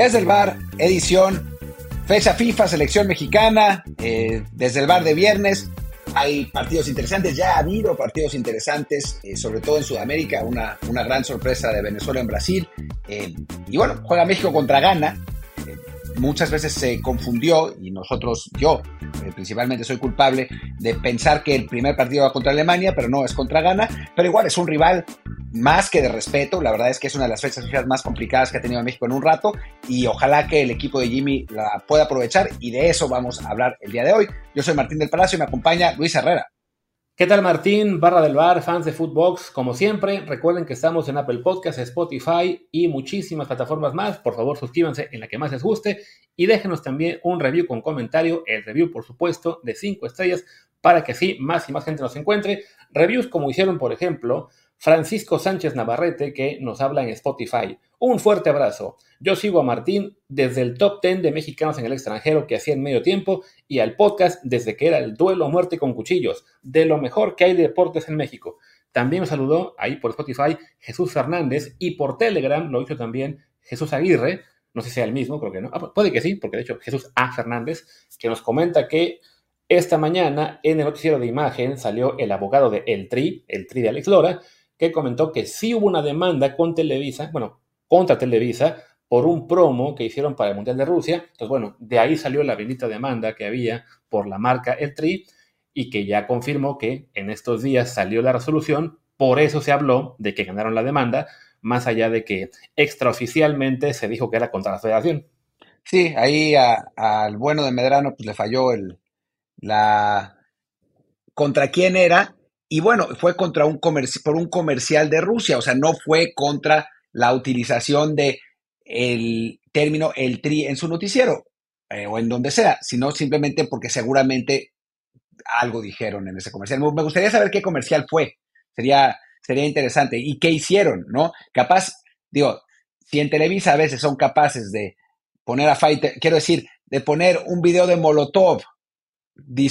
Desde el bar, edición, fecha FIFA, selección mexicana, eh, desde el bar de viernes. Hay partidos interesantes, ya ha habido partidos interesantes, eh, sobre todo en Sudamérica, una, una, gran sorpresa de Venezuela en Brasil. Eh, y bueno, juega México contra Ghana. Muchas veces se confundió, y nosotros, yo principalmente soy culpable, de pensar que el primer partido va contra Alemania, pero no es contra Ghana. Pero igual es un rival más que de respeto. La verdad es que es una de las fechas más complicadas que ha tenido México en un rato y ojalá que el equipo de Jimmy la pueda aprovechar y de eso vamos a hablar el día de hoy. Yo soy Martín del Palacio y me acompaña Luis Herrera. ¿Qué tal Martín, barra del bar, fans de Footbox? Como siempre, recuerden que estamos en Apple Podcasts, Spotify y muchísimas plataformas más. Por favor, suscríbanse en la que más les guste y déjenos también un review con comentario, el review por supuesto de 5 estrellas para que así más y más gente nos encuentre. Reviews como hicieron, por ejemplo, Francisco Sánchez Navarrete, que nos habla en Spotify. Un fuerte abrazo. Yo sigo a Martín desde el top 10 de mexicanos en el extranjero que hacía en medio tiempo y al podcast desde que era el duelo a muerte con cuchillos, de lo mejor que hay de deportes en México. También me saludó ahí por Spotify Jesús Fernández y por Telegram lo hizo también Jesús Aguirre, no sé si sea el mismo, creo que no, ah, puede que sí, porque de hecho Jesús A. Fernández, que nos comenta que esta mañana en el noticiero de imagen salió el abogado de El Tri, el Tri de Alex Lora, que comentó que sí hubo una demanda con Televisa, bueno, contra Televisa, por un promo que hicieron para el Mundial de Rusia. Entonces, bueno, de ahí salió la bendita demanda que había por la marca El Tri y que ya confirmó que en estos días salió la resolución. Por eso se habló de que ganaron la demanda, más allá de que extraoficialmente se dijo que era contra la federación. Sí, ahí al bueno de Medrano pues le falló el, la contra quién era y bueno, fue contra un por un comercial de Rusia, o sea, no fue contra la utilización de el término el tri en su noticiero eh, o en donde sea, sino simplemente porque seguramente algo dijeron en ese comercial. Me gustaría saber qué comercial fue. Sería, sería interesante. ¿Y qué hicieron? ¿No? Capaz, digo, si en Televisa a veces son capaces de poner a Fighter, quiero decir, de poner un video de Molotov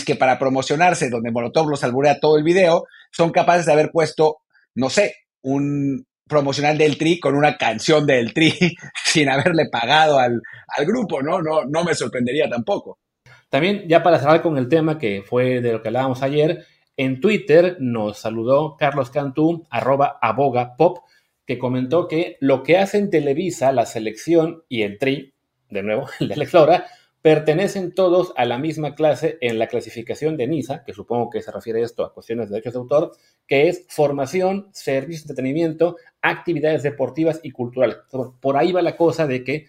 que para promocionarse, donde Molotov los alburea todo el video, son capaces de haber puesto, no sé, un promocional del Tri con una canción del Tri sin haberle pagado al, grupo, ¿no? ¿no? No me sorprendería tampoco. También, ya para cerrar con el tema que fue de lo que hablábamos ayer, en Twitter nos saludó Carlos Cantú, arroba aboga pop, que comentó que lo que hacen Televisa, la selección y el Tri, de nuevo, el de Alex pertenecen todos a la misma clase en la clasificación de NISA, que supongo que se refiere esto a cuestiones de derechos de autor, que es formación, servicios de entretenimiento, actividades deportivas y culturales. Por ahí va la cosa de que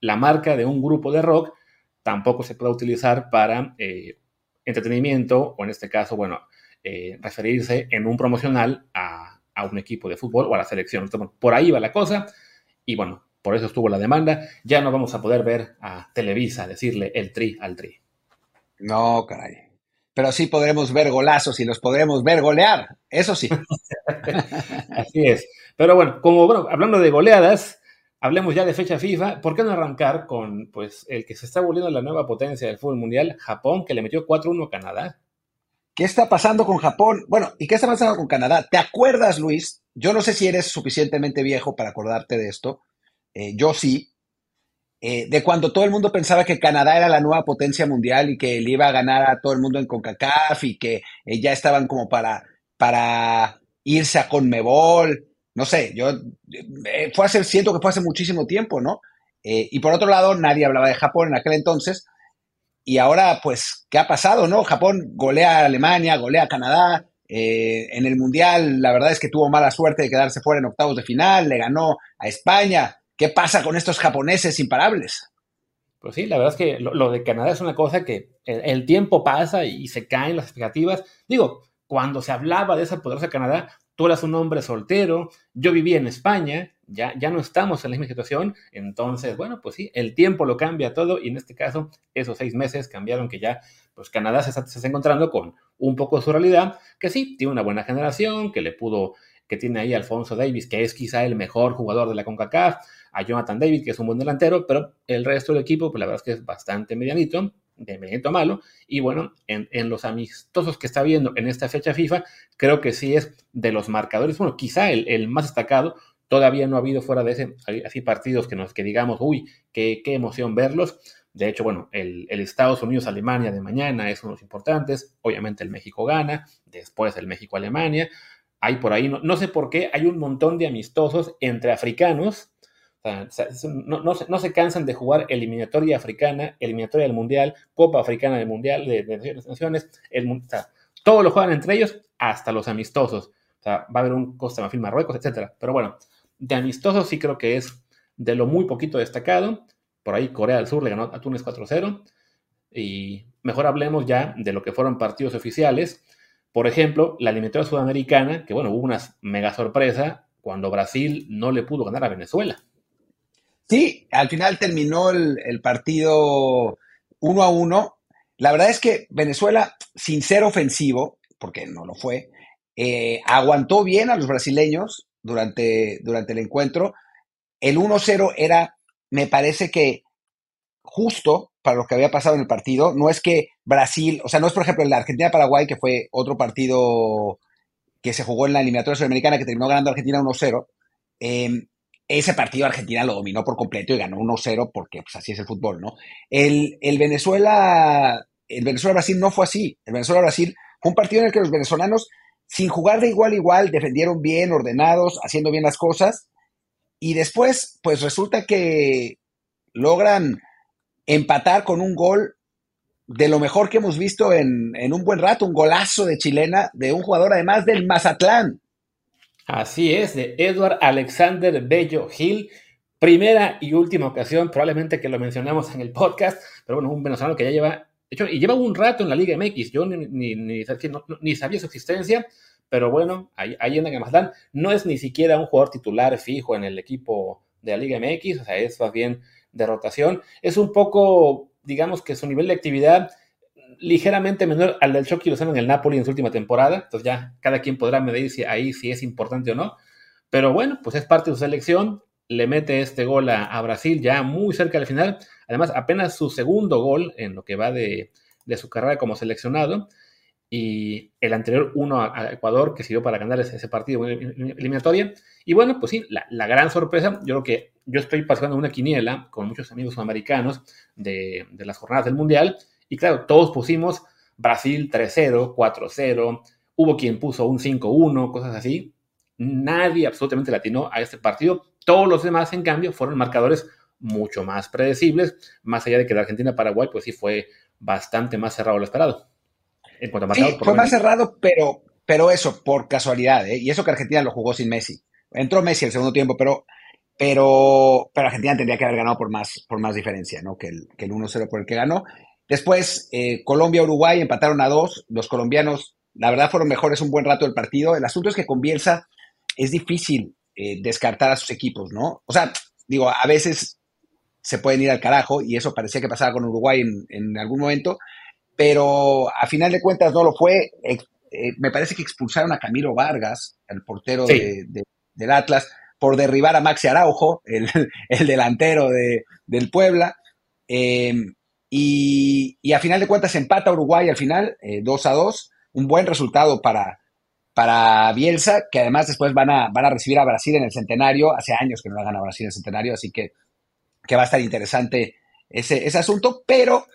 la marca de un grupo de rock tampoco se puede utilizar para eh, entretenimiento o en este caso, bueno, eh, referirse en un promocional a, a, un equipo de fútbol o a la selección. por ahí va la cosa y bueno, por eso estuvo la demanda, ya no vamos a poder ver a Televisa decirle el tri al tri. No, caray. Pero sí podremos ver golazos y los podremos ver golear, eso sí. Así es. Pero bueno, como bueno, hablando de goleadas, hablemos ya de fecha FIFA. ¿Por qué no arrancar con pues el que se está volviendo la nueva potencia del fútbol mundial, Japón, que le metió 4-1 a Canadá? ¿Qué está pasando con Japón? Bueno, ¿y qué está pasando con Canadá? ¿Te acuerdas, Luis? Yo no sé si eres suficientemente viejo para acordarte de esto, eh, yo sí, eh, de cuando todo el mundo pensaba que Canadá era la nueva potencia mundial y que le iba a ganar a todo el mundo en CONCACAF y que eh, ya estaban como para, para irse a Conmebol. No sé, yo fue hace, siento que fue hace muchísimo tiempo, ¿no? y por otro lado, nadie hablaba de Japón en aquel entonces. Y ahora, pues, ¿qué ha pasado, no? Japón golea a Alemania, golea a Canadá, en el Mundial, la verdad es que tuvo mala suerte de quedarse fuera en octavos de final, le ganó a España. ¿Qué pasa con estos japoneses imparables? Pues sí, la verdad es que lo, de Canadá es una cosa que el, tiempo pasa y se caen las expectativas. Digo, cuando se hablaba de esa poderosa Canadá, tú eras un hombre soltero, yo vivía en España, ya, ya no estamos en la misma situación, entonces, bueno, pues sí, el tiempo lo cambia todo y en este caso, esos seis meses cambiaron que ya, pues Canadá se está, se está encontrando con un poco de su realidad, que sí, tiene una buena generación, que le pudo, que tiene ahí Alfonso Davis, que es quizá el mejor jugador de la CONCACAF, a Jonathan David, que es un buen delantero, pero el resto del equipo, pues la verdad es que es bastante medianito, de medianito malo. Y bueno, en, los amistosos que está viendo en esta fecha FIFA, creo que sí es de los marcadores, bueno, quizá el, más destacado, todavía no ha habido fuera de ese, así partidos que nos que digamos, uy, qué, qué emoción verlos. De hecho, bueno, el, Estados Unidos-Alemania de mañana es uno de los importantes. Obviamente el México gana, después el México-Alemania. Hay por ahí, no, no, sé por qué, hay un montón de amistosos entre africanos. No, no, se, cansan de jugar eliminatoria africana, eliminatoria del Mundial, Copa Africana del Mundial de, de Naciones. El, o sea, todos lo juegan entre ellos, hasta los amistosos. O sea, va a haber un Costa Marfil Marruecos, etcétera. Pero bueno, de amistosos sí creo que es de lo muy poquito destacado. Por ahí Corea del Sur le ganó a Túnez 4-0. Y mejor hablemos ya de lo que fueron partidos oficiales. Por ejemplo, la eliminatoria sudamericana, que bueno, hubo una mega sorpresa cuando Brasil no le pudo ganar a Venezuela. Sí, al final terminó el, partido 1 a 1. La verdad es que Venezuela, sin ser ofensivo, porque no lo fue, eh, aguantó bien a los brasileños durante, durante el encuentro. El 1-0 era me parece que justo para lo que había pasado en el partido, no es que Brasil, o sea, no es por ejemplo la Argentina-Paraguay, que fue otro partido que se jugó en la eliminatoria sudamericana que terminó ganando Argentina 1-0. Em, ese partido Argentina lo dominó por completo y ganó 1-0 porque pues, así es el fútbol, ¿no? El, el Venezuela, el Venezuela-Brasil no fue así. El Venezuela-Brasil fue un partido en el que los venezolanos, sin jugar de igual a igual, defendieron bien, ordenados, haciendo bien las cosas y después, pues resulta que logran empatar con un gol de lo mejor que hemos visto en, un buen rato, un golazo de chilena de un jugador además del Mazatlán. Así es, de Edward Alexander Bello Gil. Primera y última ocasión, probablemente que lo mencionamos en el podcast, pero bueno, un venezolano que ya lleva, hecho, y lleva un rato en la Liga MX, yo ni, ni, ni sabía su existencia, pero bueno, ahí, ahí en Mazatlán no es ni siquiera un jugador titular fijo en el equipo de la Liga MX, o sea, es más bien de rotación. Es un poco, digamos que su nivel de actividad ligeramente menor al del Chucky Lozano en el Napoli en su última temporada, entonces ya cada quien podrá medir si ahí si es importante o no, pero bueno, pues es parte de su selección, le mete este gol a, Brasil ya muy cerca del final, además apenas su segundo gol en lo que va de, de su carrera como seleccionado, y el anterior uno a, Ecuador que sirvió para ganar ese, partido eliminatoria. Y bueno, pues sí, la, gran sorpresa, yo creo que yo estoy pasando una quiniela con muchos amigos sudamericanos de, de las jornadas del Mundial y claro, todos pusimos Brasil 3-0, 4-0, hubo quien puso un 5-1, cosas así. Nadie absolutamente latinó a este partido. Todos los demás, en cambio, fueron marcadores mucho más predecibles, más allá de que la Argentina-Paraguay, pues sí fue bastante más cerrado lo esperado sí, fue más cerrado, pero, pero eso, por casualidad, ¿eh? Y eso que Argentina lo jugó sin Messi. Entró Messi el segundo tiempo, pero, pero, pero Argentina tendría que haber ganado por más, por más diferencia, ¿no? Que el, que el 1-0 por el que ganó. Después, eh, Colombia-Uruguay empataron a dos. Los colombianos, la verdad, fueron mejores un buen rato del partido. El asunto es que con Bielsa es difícil eh, descartar a sus equipos, ¿no? O sea, digo, a veces se pueden ir al carajo y eso parecía que pasaba con Uruguay en, en algún momento, pero a final de cuentas no lo fue. Eh, me parece que expulsaron a Camilo Vargas, el portero del Atlas, por derribar a Maxi Araujo, el, delantero del Puebla. Em, y, a final de cuentas empata Uruguay al final, 2 eh, a 2. Un buen resultado para, para Bielsa, que además después van a, van a recibir a Brasil en el centenario. Hace años que no la gana Brasil en el centenario, así que, que va a estar interesante ese, ese asunto. Pero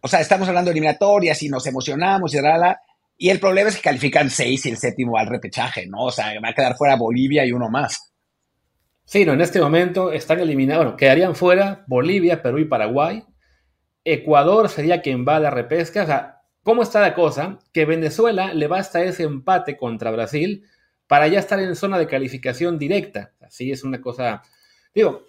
o sea, estamos hablando de eliminatorias y nos emocionamos y rala. Y el problema es que califican seis y el séptimo al repechaje, ¿no? O sea, va a quedar fuera Bolivia y uno más. Sí, no, en este momento están eliminados, bueno, quedarían fuera Bolivia, Perú y Paraguay. Ecuador sería quien va a la repesca. O sea, ¿cómo está la cosa? Que Venezuela le basta ese empate contra Brasil para ya estar en zona de calificación directa. Así es una cosa. Digo,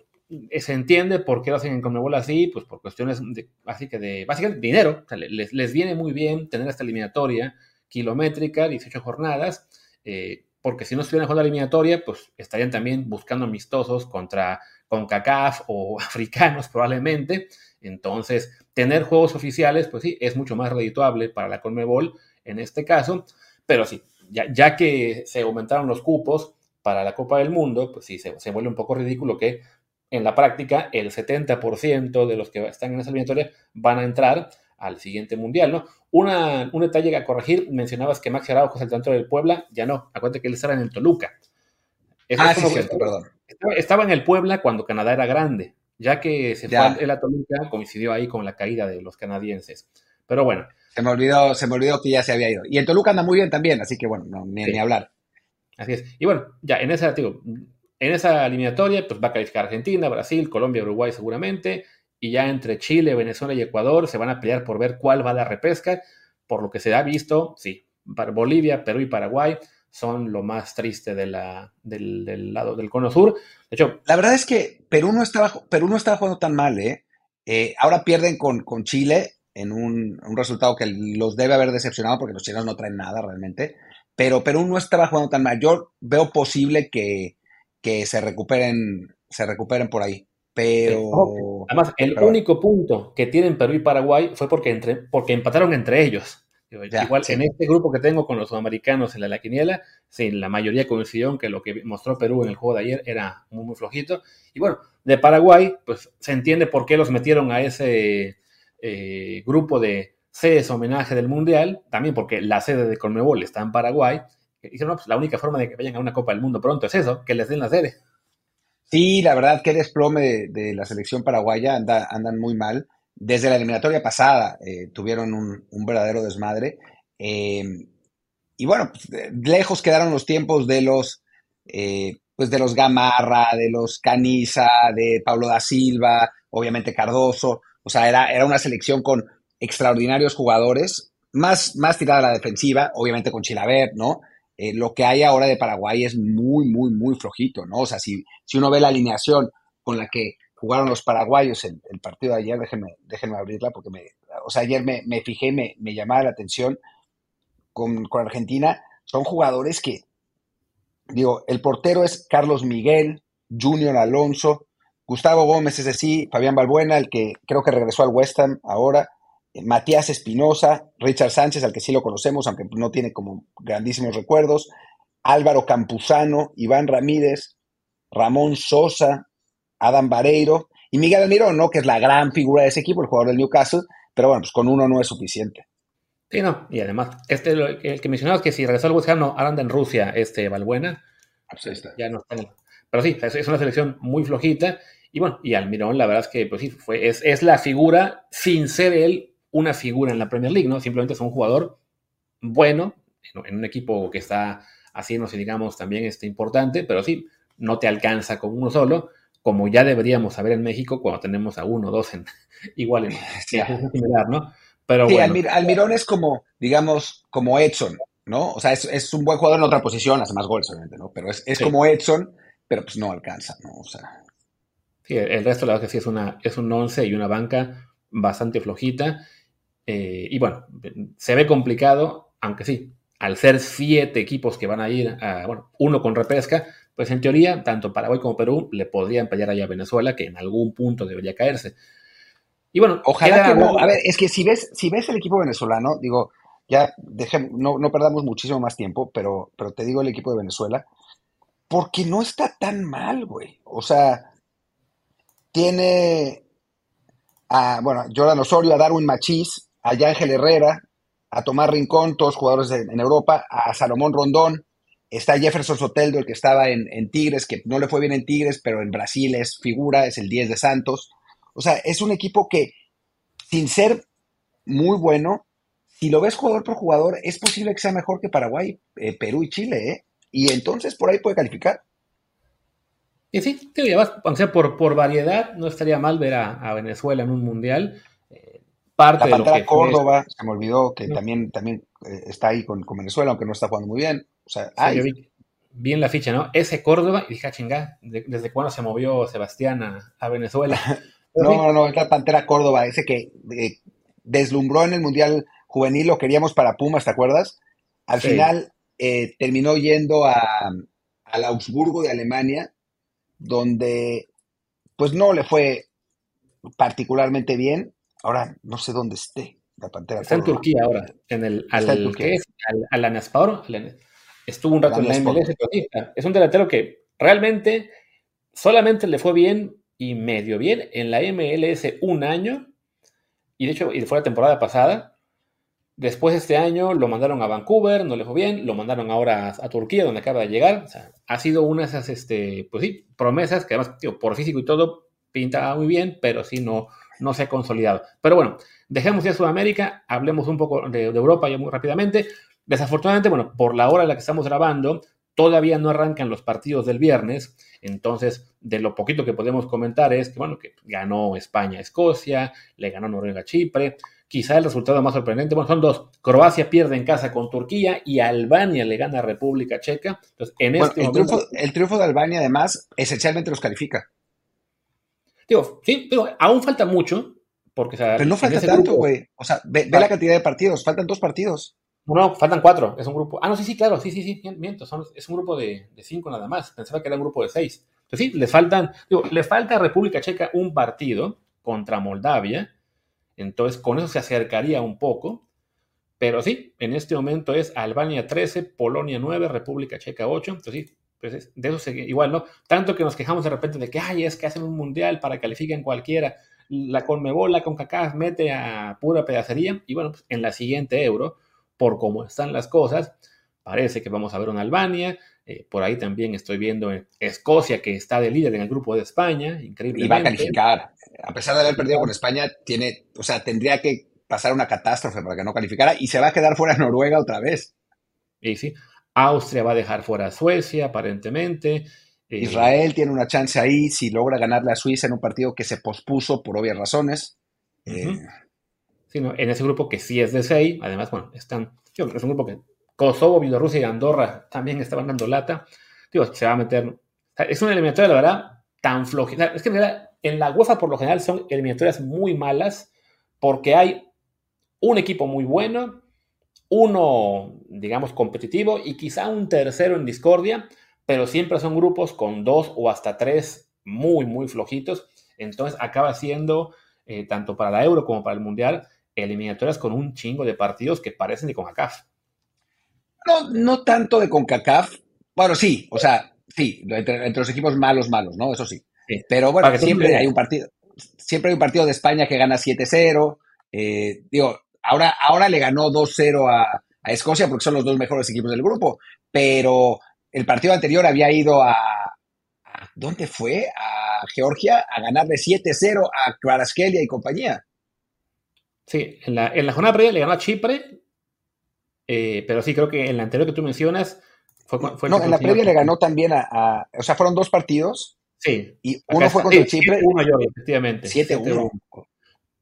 se entiende por qué lo hacen en Conmebol así, pues por cuestiones de, así que de, básicamente dinero, les, les, viene muy bien tener esta eliminatoria kilométrica, 18 jornadas, eh, porque si no estuvieran jugando la eliminatoria, pues estarían también buscando amistosos contra CONCACAF o africanos probablemente, entonces tener juegos oficiales, pues sí, es mucho más redituable para la Conmebol en este caso, pero sí, ya, que se aumentaron los cupos, para la Copa del Mundo, pues sí, se, se, vuelve un poco ridículo que en la práctica el 70% de los que están en esa eliminatoria van a entrar al siguiente mundial, ¿no? Una, un detalle a corregir, mencionabas que Maxi Araujo es el tanto del Puebla, ya no, acuérdate que él estará en el Toluca. Ah, sí, cierto, perdón. Estaba, en el Puebla cuando Canadá era grande, ya que se fue el Toluca, coincidió ahí con la caída de los canadienses. Pero bueno. Se me olvidó, se me olvidó que ya se había ido. Y en Toluca anda muy bien también, así que bueno, ni, ni hablar. Así es. Y bueno, ya en esa, digo, en esa eliminatoria, pues va a calificar Argentina, Brasil, Colombia, Uruguay seguramente. Y ya entre Chile, Venezuela y Ecuador se van a pelear por ver cuál va a la repesca. Por lo que se ha visto, sí, para Bolivia, Perú y Paraguay son lo más triste de la, del, lado del cono sur. De hecho, la verdad es que Perú no estaba, Perú no estaba jugando tan mal, ¿eh? eh ahora pierden con, con Chile en un, un, resultado que los debe haber decepcionado porque los chilenos no traen nada realmente pero Perú no estaba jugando tan mal. Yo veo posible que, se recuperen, se recuperen por ahí. Pero. Además, el único punto que tienen Perú y Paraguay fue porque, entre, porque empataron entre ellos. Igual en este grupo que tengo con los sudamericanos en la, la quiniela, sí, la mayoría coincidió que lo que mostró Perú en el juego de ayer era muy, muy flojito. Y bueno, de Paraguay, pues se entiende por qué los metieron a ese eh, grupo de, sedes homenaje del Mundial, también porque la sede de Conmebol está en Paraguay. Y dijeron, no, pues la única forma de que vayan a una Copa del Mundo pronto es eso, que les den la sede. Sí, la verdad que desplome de, la selección paraguaya, anda, andan muy mal. Desde la eliminatoria pasada eh, tuvieron un, verdadero desmadre. Eh, y bueno, pues, lejos quedaron los tiempos de los, eh, pues de los Gamarra, de los Caniza, de Pablo da Silva, obviamente Cardoso. O sea, era, era una selección con, extraordinarios jugadores, más, más tirada a la defensiva, obviamente con Chilaver, ¿no? Eh, lo que hay ahora de Paraguay es muy, muy, muy flojito, ¿no? O sea, si, si uno ve la alineación con la que jugaron los paraguayos en el partido de ayer, déjenme, déjenme abrirla porque me, o sea, ayer me, me fijé, me, me llamaba la atención con, con Argentina, son jugadores que, digo, el portero es Carlos Miguel, Junior Alonso, Gustavo Gómez, ese sí, Fabián Balbuena, el que creo que regresó al West Ham ahora, Matías Espinosa, Richard Sánchez, al que sí lo conocemos, aunque no tiene como grandísimos recuerdos, Álvaro Campuzano, Iván Ramírez, Ramón Sosa, Adam Vareiro y Miguel Almirón, ¿no? Que es la gran figura de ese equipo, el jugador del Newcastle, pero bueno, pues con uno no es suficiente. Sí, no, y además, este, el que mencionabas que si regresó al West Ham, no, anda en Rusia, este Valbuena, ah, pues ya no está Pero sí, es una selección muy flojita, y bueno, y Almirón, la verdad es que, pues sí, fue, es, es la figura, sin ser él, una figura en la Premier League, ¿no? Simplemente es un jugador bueno en, un equipo que está haciéndose, digamos, también este, importante, pero sí, no te alcanza con uno solo, como ya deberíamos saber en México cuando tenemos a uno o dos en, igual en sí. similar, ¿no? Pero sí, Almirón es como, digamos, como Edson, ¿no? O sea, es, un buen jugador en otra posición, hace más goles, obviamente, ¿no? Pero es, como Edson, pero pues no alcanza, ¿no? O sea. Sí, el resto, la verdad que sí es, una, es un once y una banca bastante flojita. Eh, y bueno, se ve complicado, aunque sí, al ser siete equipos que van a ir, a, bueno, uno con repesca, pues en teoría, tanto Paraguay como Perú le podrían pelear allá a Venezuela, que en algún punto debería caerse. Y bueno, ojalá que no. A ver, es que si ves, si ves el equipo venezolano, digo, ya no, no perdamos muchísimo más tiempo, pero, pero te digo el equipo de Venezuela, porque no está tan mal, güey. O sea, tiene a, bueno, Jordan Osorio, a Darwin Machís, a Ángel Herrera, a Tomás Rincón, todos jugadores en Europa, a Salomón Rondón, está Jefferson Soteldo, el que estaba en, Tigres, que no le fue bien en Tigres, pero en Brasil es figura, es el 10 de Santos. O sea, es un equipo que, sin ser muy bueno, si lo ves jugador por jugador, es posible que sea mejor que Paraguay, eh, Perú y Chile, ¿eh? Y entonces por ahí puede calificar. Y sí, te o sea, por, por variedad, no estaría mal ver a Venezuela en un mundial parte la Pantera Córdoba, se me olvidó que también, también eh, está ahí con, Venezuela, aunque no está jugando muy bien. O sea, vi, la ficha, ¿no? Ese Córdoba, y dije, ah, chingá, ¿desde cuándo se movió Sebastián a, Venezuela? no, no, no, es la Pantera Córdoba, ese que eh, deslumbró en el Mundial Juvenil, lo queríamos para Pumas, ¿te acuerdas? Al final eh, terminó yendo a, al Augsburgo de Alemania, donde pues no le fue particularmente bien, Ahora no sé dónde esté la Pantera. Está en Turquía ahora, en el al, ¿qué es? Al, Anaspor. Estuvo un rato en la MLS, es un delantero que realmente solamente le fue bien y medio bien en la MLS un año, y de hecho, y fue la temporada pasada, Después este año lo mandaron a Vancouver, no le fue bien, lo mandaron ahora a, Turquía, donde acaba de llegar. O sea, ha sido una de esas, este, pues sí, promesas que además, tío, por físico y todo, pinta muy bien, pero sí no, no se ha consolidado. Pero bueno, dejemos ya Sudamérica, hablemos un poco de, Europa ya muy rápidamente. Desafortunadamente, bueno, por la hora en la que estamos grabando, todavía no arrancan los partidos del viernes, entonces de lo poquito que podemos comentar es que, bueno, que ganó España Escocia, le ganó Noruega Chipre, Quizá el resultado más sorprendente, bueno, son dos. Croacia pierde en casa con Turquía y Albania le gana a República Checa. Entonces, en este el, triunfo, el triunfo de Albania, además, esencialmente los califica. Digo, sí, pero aún falta mucho. Porque, pero no falta tanto, güey. O sea, ve, la cantidad de partidos. Faltan dos partidos. No, no, faltan cuatro. Es un grupo. Ah, no, sí, sí, claro. Sí, sí, sí. Miento. es un grupo de, cinco nada más. Pensaba que era un grupo de seis. Entonces, sí, le faltan. Digo, le falta a República Checa un partido contra Moldavia entonces, con eso se acercaría un poco. Pero sí, en este momento es Albania 13, Polonia 9, República Checa 8. Entonces, sí, pues de eso igual, ¿no? Tanto que nos quejamos de repente de que, ay, es que hacen un mundial para que califiquen cualquiera. La Conmebol, la CONCACAF mete a pura pedacería. Y bueno, pues en la siguiente Euro, por cómo están las cosas, parece que vamos a ver una Albania. Eh, por ahí también estoy viendo Escocia, que está de líder en el grupo de España, increíble. Y va a calificar a pesar de haber perdido con España, tiene, o sea, tendría que pasar una catástrofe para que no calificara y se va a quedar fuera Noruega otra vez. Y sí, Austria va a dejar fuera a Suecia, aparentemente. Eh, Israel tiene una chance ahí si logra ganarle a Suiza en un partido que se pospuso por obvias razones. Eh, sí, en ese grupo que sí es de seis, además, bueno, están, es un grupo que Kosovo, Bielorrusia y Andorra también estaban dando lata. Digo, se va a meter. Es una eliminatoria, la verdad, tan flojita. Es que en realidad en la UEFA por lo general son eliminatorias muy malas porque hay un equipo muy bueno, uno, digamos, competitivo y quizá un tercero en discordia, pero siempre son grupos con dos o hasta tres muy, muy flojitos. Entonces acaba siendo, eh, tanto para la Euro como para el Mundial, eliminatorias con un chingo de partidos que parecen de CONCACAF. No, no tanto de CONCACAF. Bueno, sí, o sea, sí, entre los equipos malos, malos, ¿no? Eso sí. Pero bueno, siempre hay un partido, siempre hay un partido de España que gana 7-0. Eh, digo, ahora, ahora le ganó 2-0 a, Escocia porque son los dos mejores equipos del grupo. Pero el partido anterior había ido a, ¿dónde fue? A Georgia a ganarle 7-0 a Kvaraskelia y compañía. Sí, en la, en la jornada previa le ganó a Chipre, eh, pero sí creo que en la anterior que tú mencionas fue, fue No, en la previa le ganó también a, O sea, fueron dos partidos Sí. Y uno fue contra Chipre. 1 yo, efectivamente. 7-1.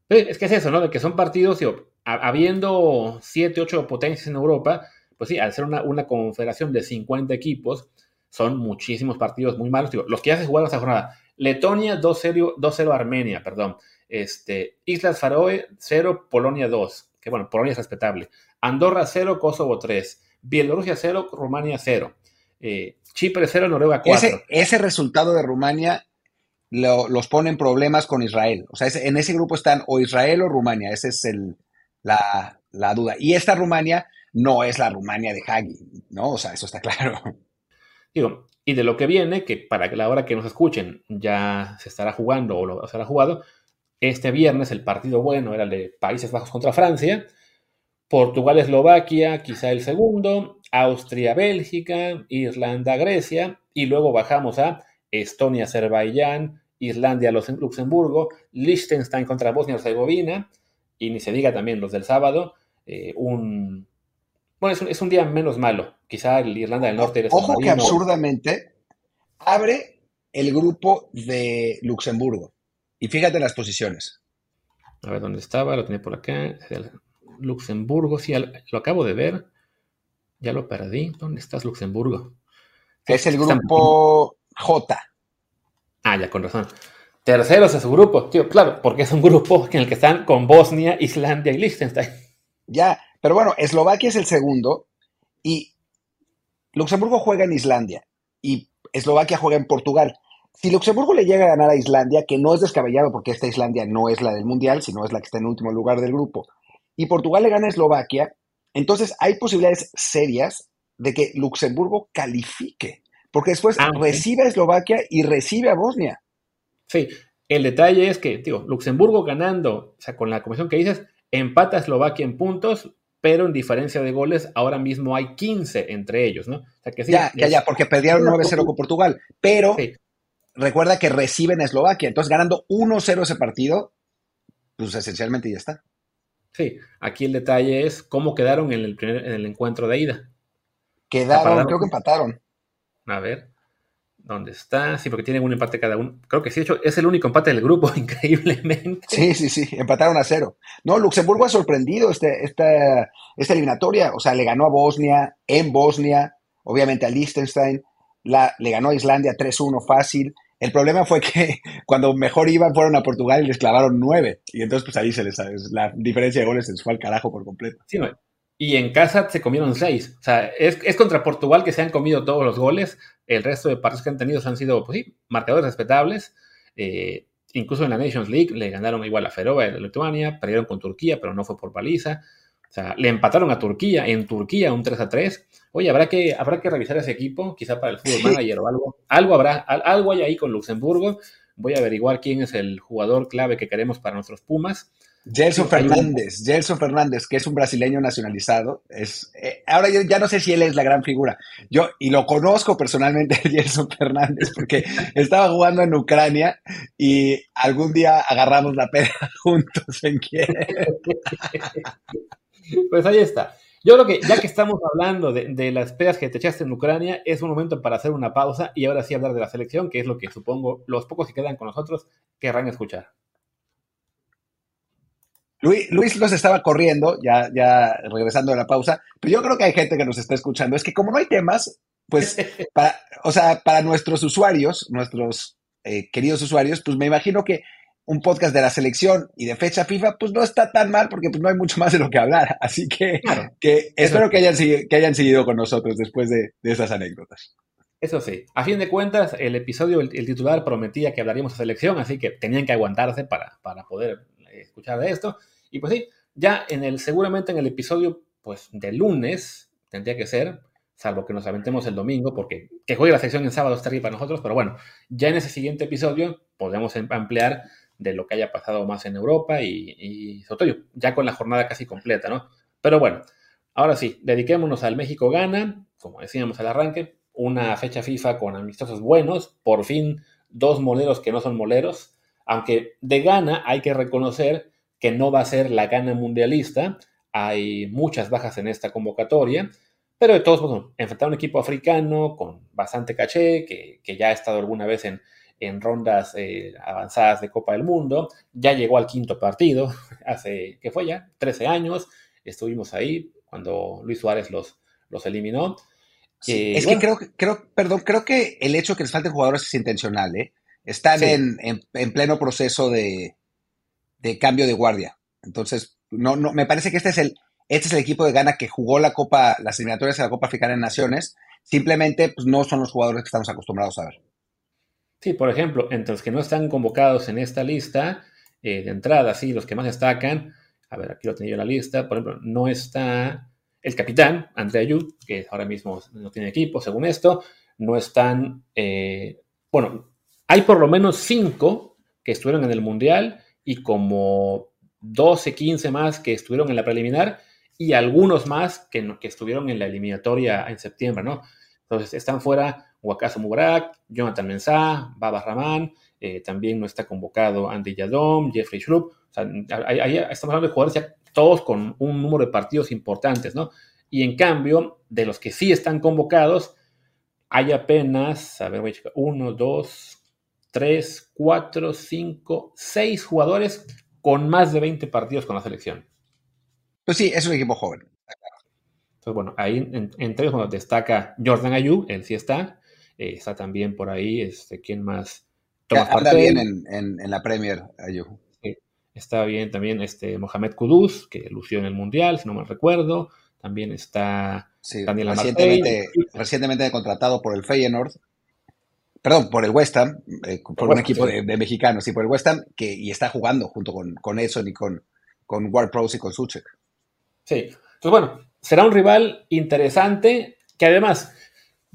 Es que es eso, ¿no? De que son partidos, habiendo 7, 8 potencias en Europa, pues sí, al ser una, una confederación de 50 equipos, son muchísimos partidos muy malos. los que ya se jugaron esa jornada. Letonia 2-0 Armenia, perdón. Este, Islas Faroe 0, Polonia 2. Que bueno, Polonia es respetable. Andorra 0, Kosovo 3. Bielorrusia 0, Rumania 0. Eh, Chipre 0, Noruega 4. Ese, resultado de Rumania los pone en problemas con Israel. O sea, en ese grupo están o Israel o Rumania. Esa es la, duda. Y esta Rumania no es la Rumania de Hagi, ¿no? O sea, eso está claro. Digo, y de lo que viene, que para que la hora que nos escuchen ya se estará jugando o lo será jugado, este viernes el partido bueno era el de Países Bajos contra Francia, Portugal-Eslovaquia, quizá el segundo, Austria-Bélgica, Irlanda-Grecia, y luego bajamos a Estonia-Azerbaiyán, Islandia-Luxemburgo, Liechtenstein contra Bosnia-Herzegovina, y ni se diga también los del sábado, eh, un... Bueno, es un, día menos malo. Quizá el Irlanda del Norte... Ojo que absurdamente abre el grupo de Luxemburgo. Y fíjate las posiciones. A ver, ¿dónde estaba? Lo tenía por acá. Luxemburgo, sí, lo acabo de ver. Ya lo perdí. ¿Dónde estás, Luxemburgo? Es el grupo J. Ah, ya, con razón. Terceros es su grupo, tío, claro, porque es un grupo en el que están con Bosnia, Islandia y Liechtenstein. Ya, pero bueno, Eslovaquia es el segundo y Luxemburgo juega en Islandia y Eslovaquia juega en Portugal. Si Luxemburgo le llega a ganar a Islandia, que no es descabellado porque esta Islandia no es la del Mundial, sino es la que está en último lugar del grupo, y Portugal le gana a Eslovaquia, entonces hay posibilidades serias de que Luxemburgo califique, porque después ah, recibe a Eslovaquia y recibe a Bosnia. Sí, el detalle es que, digo, Luxemburgo ganando, o sea, con la comisión que dices, empata a Eslovaquia en puntos, pero en diferencia de goles, ahora mismo hay 15 entre ellos, ¿no? ya, ya, ya, porque perdieron 9-0 con Portugal, pero recuerda que reciben a Eslovaquia, entonces ganando 1-0 ese partido, pues esencialmente ya está. Sí, aquí el detalle es cómo quedaron en el, primer, en el encuentro de ida. Quedaron, creo que empataron. A ver, ¿dónde está? Sí, porque tienen un empate cada uno. Creo que sí, de hecho, es el único empate del grupo, increíblemente. Sí, sí, sí, empataron a cero. No, Luxemburgo ha sorprendido este, esta, esta eliminatoria. O sea, le ganó a Bosnia, en Bosnia, obviamente a Liechtenstein, la, le ganó a Islandia 3-1 fácil. El problema fue que cuando mejor iban fueron a Portugal y les clavaron nueve. Y entonces, pues ahí se les la diferencia de goles se les fue al carajo por completo. Sí, y en casa se comieron seis. O sea, es, contra Portugal que se han comido todos los goles. El resto de partidos que han tenido han sido, pues sí, marcadores respetables. Eh, incluso en la Nations League le ganaron igual a Ferova de Lituania, perdieron con Turquía, pero no fue por paliza. O sea, le empataron a Turquía, en Turquía un 3 a 3. Oye, habrá que, habrá que revisar ese equipo, quizá para el fútbol manager o algo. Algo habrá, algo hay ahí con Luxemburgo. Voy a averiguar quién es el jugador clave que queremos para nuestros Pumas. Gelson Fernández, Gelson Fernández, que es un brasileño nacionalizado, es eh, ahora yo ya no sé si él es la gran figura. Yo y lo conozco personalmente Gelson Fernández porque estaba jugando en Ucrania y algún día agarramos la pera juntos en Kiev. Pues ahí está. Yo creo que ya que estamos hablando de, de, las pedas que te echaste en Ucrania, es un momento para hacer una pausa y ahora sí hablar de la selección, que es lo que supongo los pocos que quedan con nosotros querrán escuchar. Luis, Luis los estaba corriendo, ya, ya regresando de la pausa, pero yo creo que hay gente que nos está escuchando. Es que como no hay temas, pues, para, o sea, para nuestros usuarios, nuestros eh, queridos usuarios, pues me imagino que un podcast de la selección y de fecha FIFA, pues no está tan mal porque pues no hay mucho más de lo que hablar. Así que, que espero que hayan, que hayan seguido con nosotros después de, de estas anécdotas. Eso sí, a fin de cuentas, el episodio, el, titular prometía que hablaríamos de selección, así que tenían que aguantarse para, para poder escuchar de esto. Y pues sí, ya en el, seguramente en el episodio, pues de lunes, tendría que ser, salvo que nos aventemos el domingo, porque que juegue la sección en sábado está para nosotros, pero bueno, ya en ese siguiente episodio podemos em, ampliar de lo que haya pasado más en Europa y, y sobre todo ya con la jornada casi completa, ¿no? Pero bueno, ahora sí, dediquémonos al México gana, como decíamos al arranque, una fecha FIFA con amistosos buenos, por fin dos moleros que no son moleros, aunque de gana hay que reconocer que no va a ser la gana mundialista, hay muchas bajas en esta convocatoria, pero de todos modos, enfrentar a un equipo africano con bastante caché, que, ya ha estado alguna vez en, en rondas eh, avanzadas de Copa del Mundo, ya llegó al quinto partido, hace, ¿qué fue ya? 13 años, estuvimos ahí cuando Luis Suárez los, los eliminó. es que creo, creo, perdón, creo que el hecho de que les falten jugadores es intencional, ¿eh? Están en, pleno proceso de, cambio de guardia. Entonces, no, no, me parece que este es el, este es el equipo de Ghana que jugó la Copa, las eliminatorias de la Copa Africana de Naciones. Simplemente, pues, no son los jugadores que estamos acostumbrados a ver. Sí, por ejemplo, entre los que no están convocados en esta lista, eh, de entrada, sí, los que más destacan, a ver, aquí lo tenía yo la lista, por ejemplo, no está el capitán, Andrea Ayud, que ahora mismo no tiene equipo, según esto, no están, eh, bueno, hay por lo menos cinco que estuvieron en el Mundial y como 12, 15 más que estuvieron en la preliminar y algunos más que, que estuvieron en la eliminatoria en septiembre, ¿no? Entonces están fuera Wakaso Mubarak, Jonathan Mensah, Baba Rahman, eh, también no está convocado Andy Yadom, Jeffrey Schlupp, o sea, ahí, estamos hablando de jugadores ya todos con un número de partidos importantes, ¿no? Y en cambio, de los que sí están convocados, hay apenas, a ver, voy a checar, uno, dos, Tres, cuatro, cinco, seis jugadores con más de 20 partidos con la selección. Pues sí, es un equipo joven. Entonces, bueno, ahí entre ellos destaca Jordan Ayu, él sí está. Eh, está también por ahí, este, ¿quién más? Tomás Anda bien en, la Premier, Ayu. está bien también este Mohamed Kudus, que lució en el Mundial, si no me recuerdo. También está Daniel recientemente, recientemente contratado por el Feyenoord perdón, por el West Ham, eh, por un equipo de, mexicanos, y por el West Ham, que, y está jugando junto con, con Edson y con, con Ward y con Suchek. Sí, entonces bueno, será un rival interesante que además,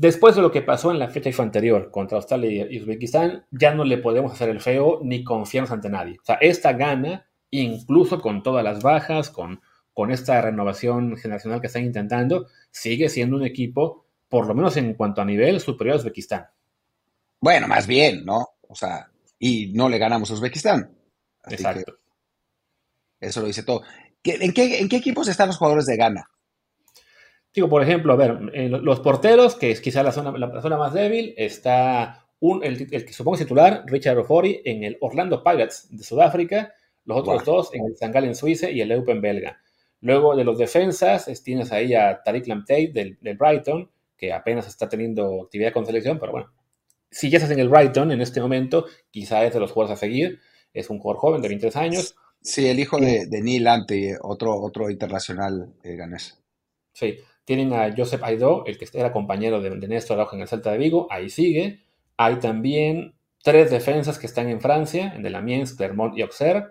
después de lo que pasó en la fecha anterior contra Australia y Uzbekistán, ya no le podemos hacer el feo ni confiarnos ante nadie. O sea, esta gana, incluso con todas las bajas, con, con esta renovación generacional que están intentando, sigue siendo un equipo, por lo menos en cuanto a nivel, superior a Uzbekistán. Bueno, más bien, ¿no? O sea, y no le ganamos a Uzbekistán. Exacto. Eso lo dice todo. ¿En qué, ¿En qué equipos están los jugadores de Ghana? Digo, por ejemplo, a ver, los porteros, que es quizá la zona, la, zona más débil, está un, el, que supongo titular, Richard Ofori, en el Orlando Pirates de Sudáfrica, los otros dos en el Zangal en Suiza y el Eupen belga. Luego de los defensas, tienes ahí a Tariq Lamptey del, del, Brighton, que apenas está teniendo actividad con selección, pero bueno, si ya estás en el Brighton en este momento, quizá es de los jugadores a seguir. Es un jugador joven de 23 años. Sí, el hijo de, de Neil Lamptey, otro, otro internacional eh, ganés. Sí, tienen a Joseph Aido, el que era compañero de, Néstor Araujo en el Celta de Vigo, ahí sigue. Hay también tres defensas que están en Francia, en el Amiens, Clermont y Auxerre,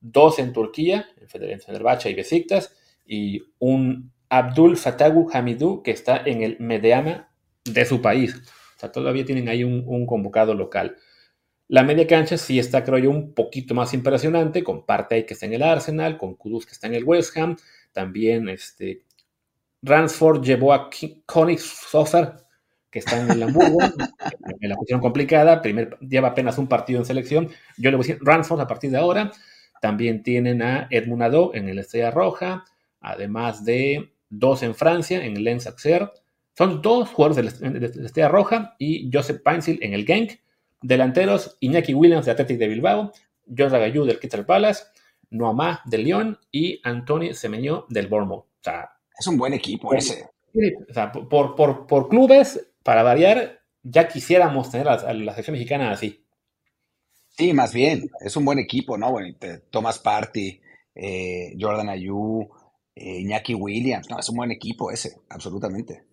dos en Turquía, en Fenerbahce y Besiktas, y un Abdul Fatagu Hamidou que está en el Medeama de su país. O sea, todavía tienen ahí un, convocado local. La media cancha sí está, creo yo, un poquito más impresionante, con Partey que está en el Arsenal, con Kudus que está en el West Ham, también este, Ransford llevó a Connie Sofer, que está en el Hamburgo, en la posición complicada, primer, lleva apenas un partido en selección. Yo le voy a decir Ransford a partir de ahora. También tienen a Edmund Ado en el Estrella Roja, además de dos en Francia, en el Lens Axer. Son dos jugadores de la Estrella Roja y Joseph Painsil en el Genk. Delanteros, Iñaki Williams de Athletic de Bilbao, George Agayú del Crystal Palace, Noamá del Lyon y Anthony Semeño del Bournemouth. O sea, es un buen equipo ese. O sea, por, por, clubes, para variar, ya quisiéramos tener a, la selección mexicana así. Sí, más bien, es un buen equipo, ¿no? Bueno, Thomas Party, eh, Jordan Ayu, eh, Iñaki Williams, no, es un buen equipo ese, absolutamente.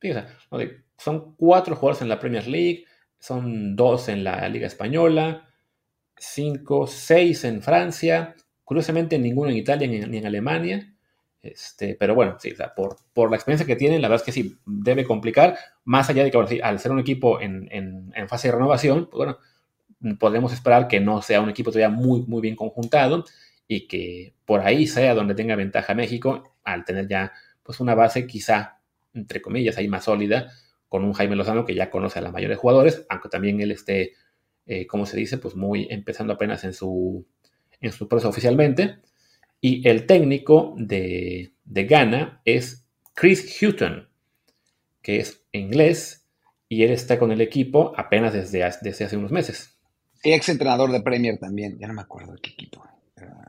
Sí, o sea, son cuatro jugadores en la Premier League, son dos en la Liga Española, cinco, seis en Francia, curiosamente ninguno en Italia ni en Alemania. Este, pero bueno, sí, por, por, la experiencia que tienen, la verdad es que sí, debe complicar, más allá de que al ser un equipo en, en, fase de renovación, pues bueno, podemos esperar que no sea un equipo todavía muy, muy bien conjuntado y que por ahí sea donde tenga ventaja México, al tener ya pues una base quizá, entre comillas, ahí más sólida, con un Jaime Lozano que ya conoce a la mayoría de jugadores, aunque también él esté, eh, como se dice, pues muy empezando apenas en su, en su proceso oficialmente. Y el técnico de, Ghana es Chris Hutton, que es inglés, y él está con el equipo apenas desde, desde hace unos meses. Y ex entrenador de Premier también, ya no me acuerdo de qué equipo.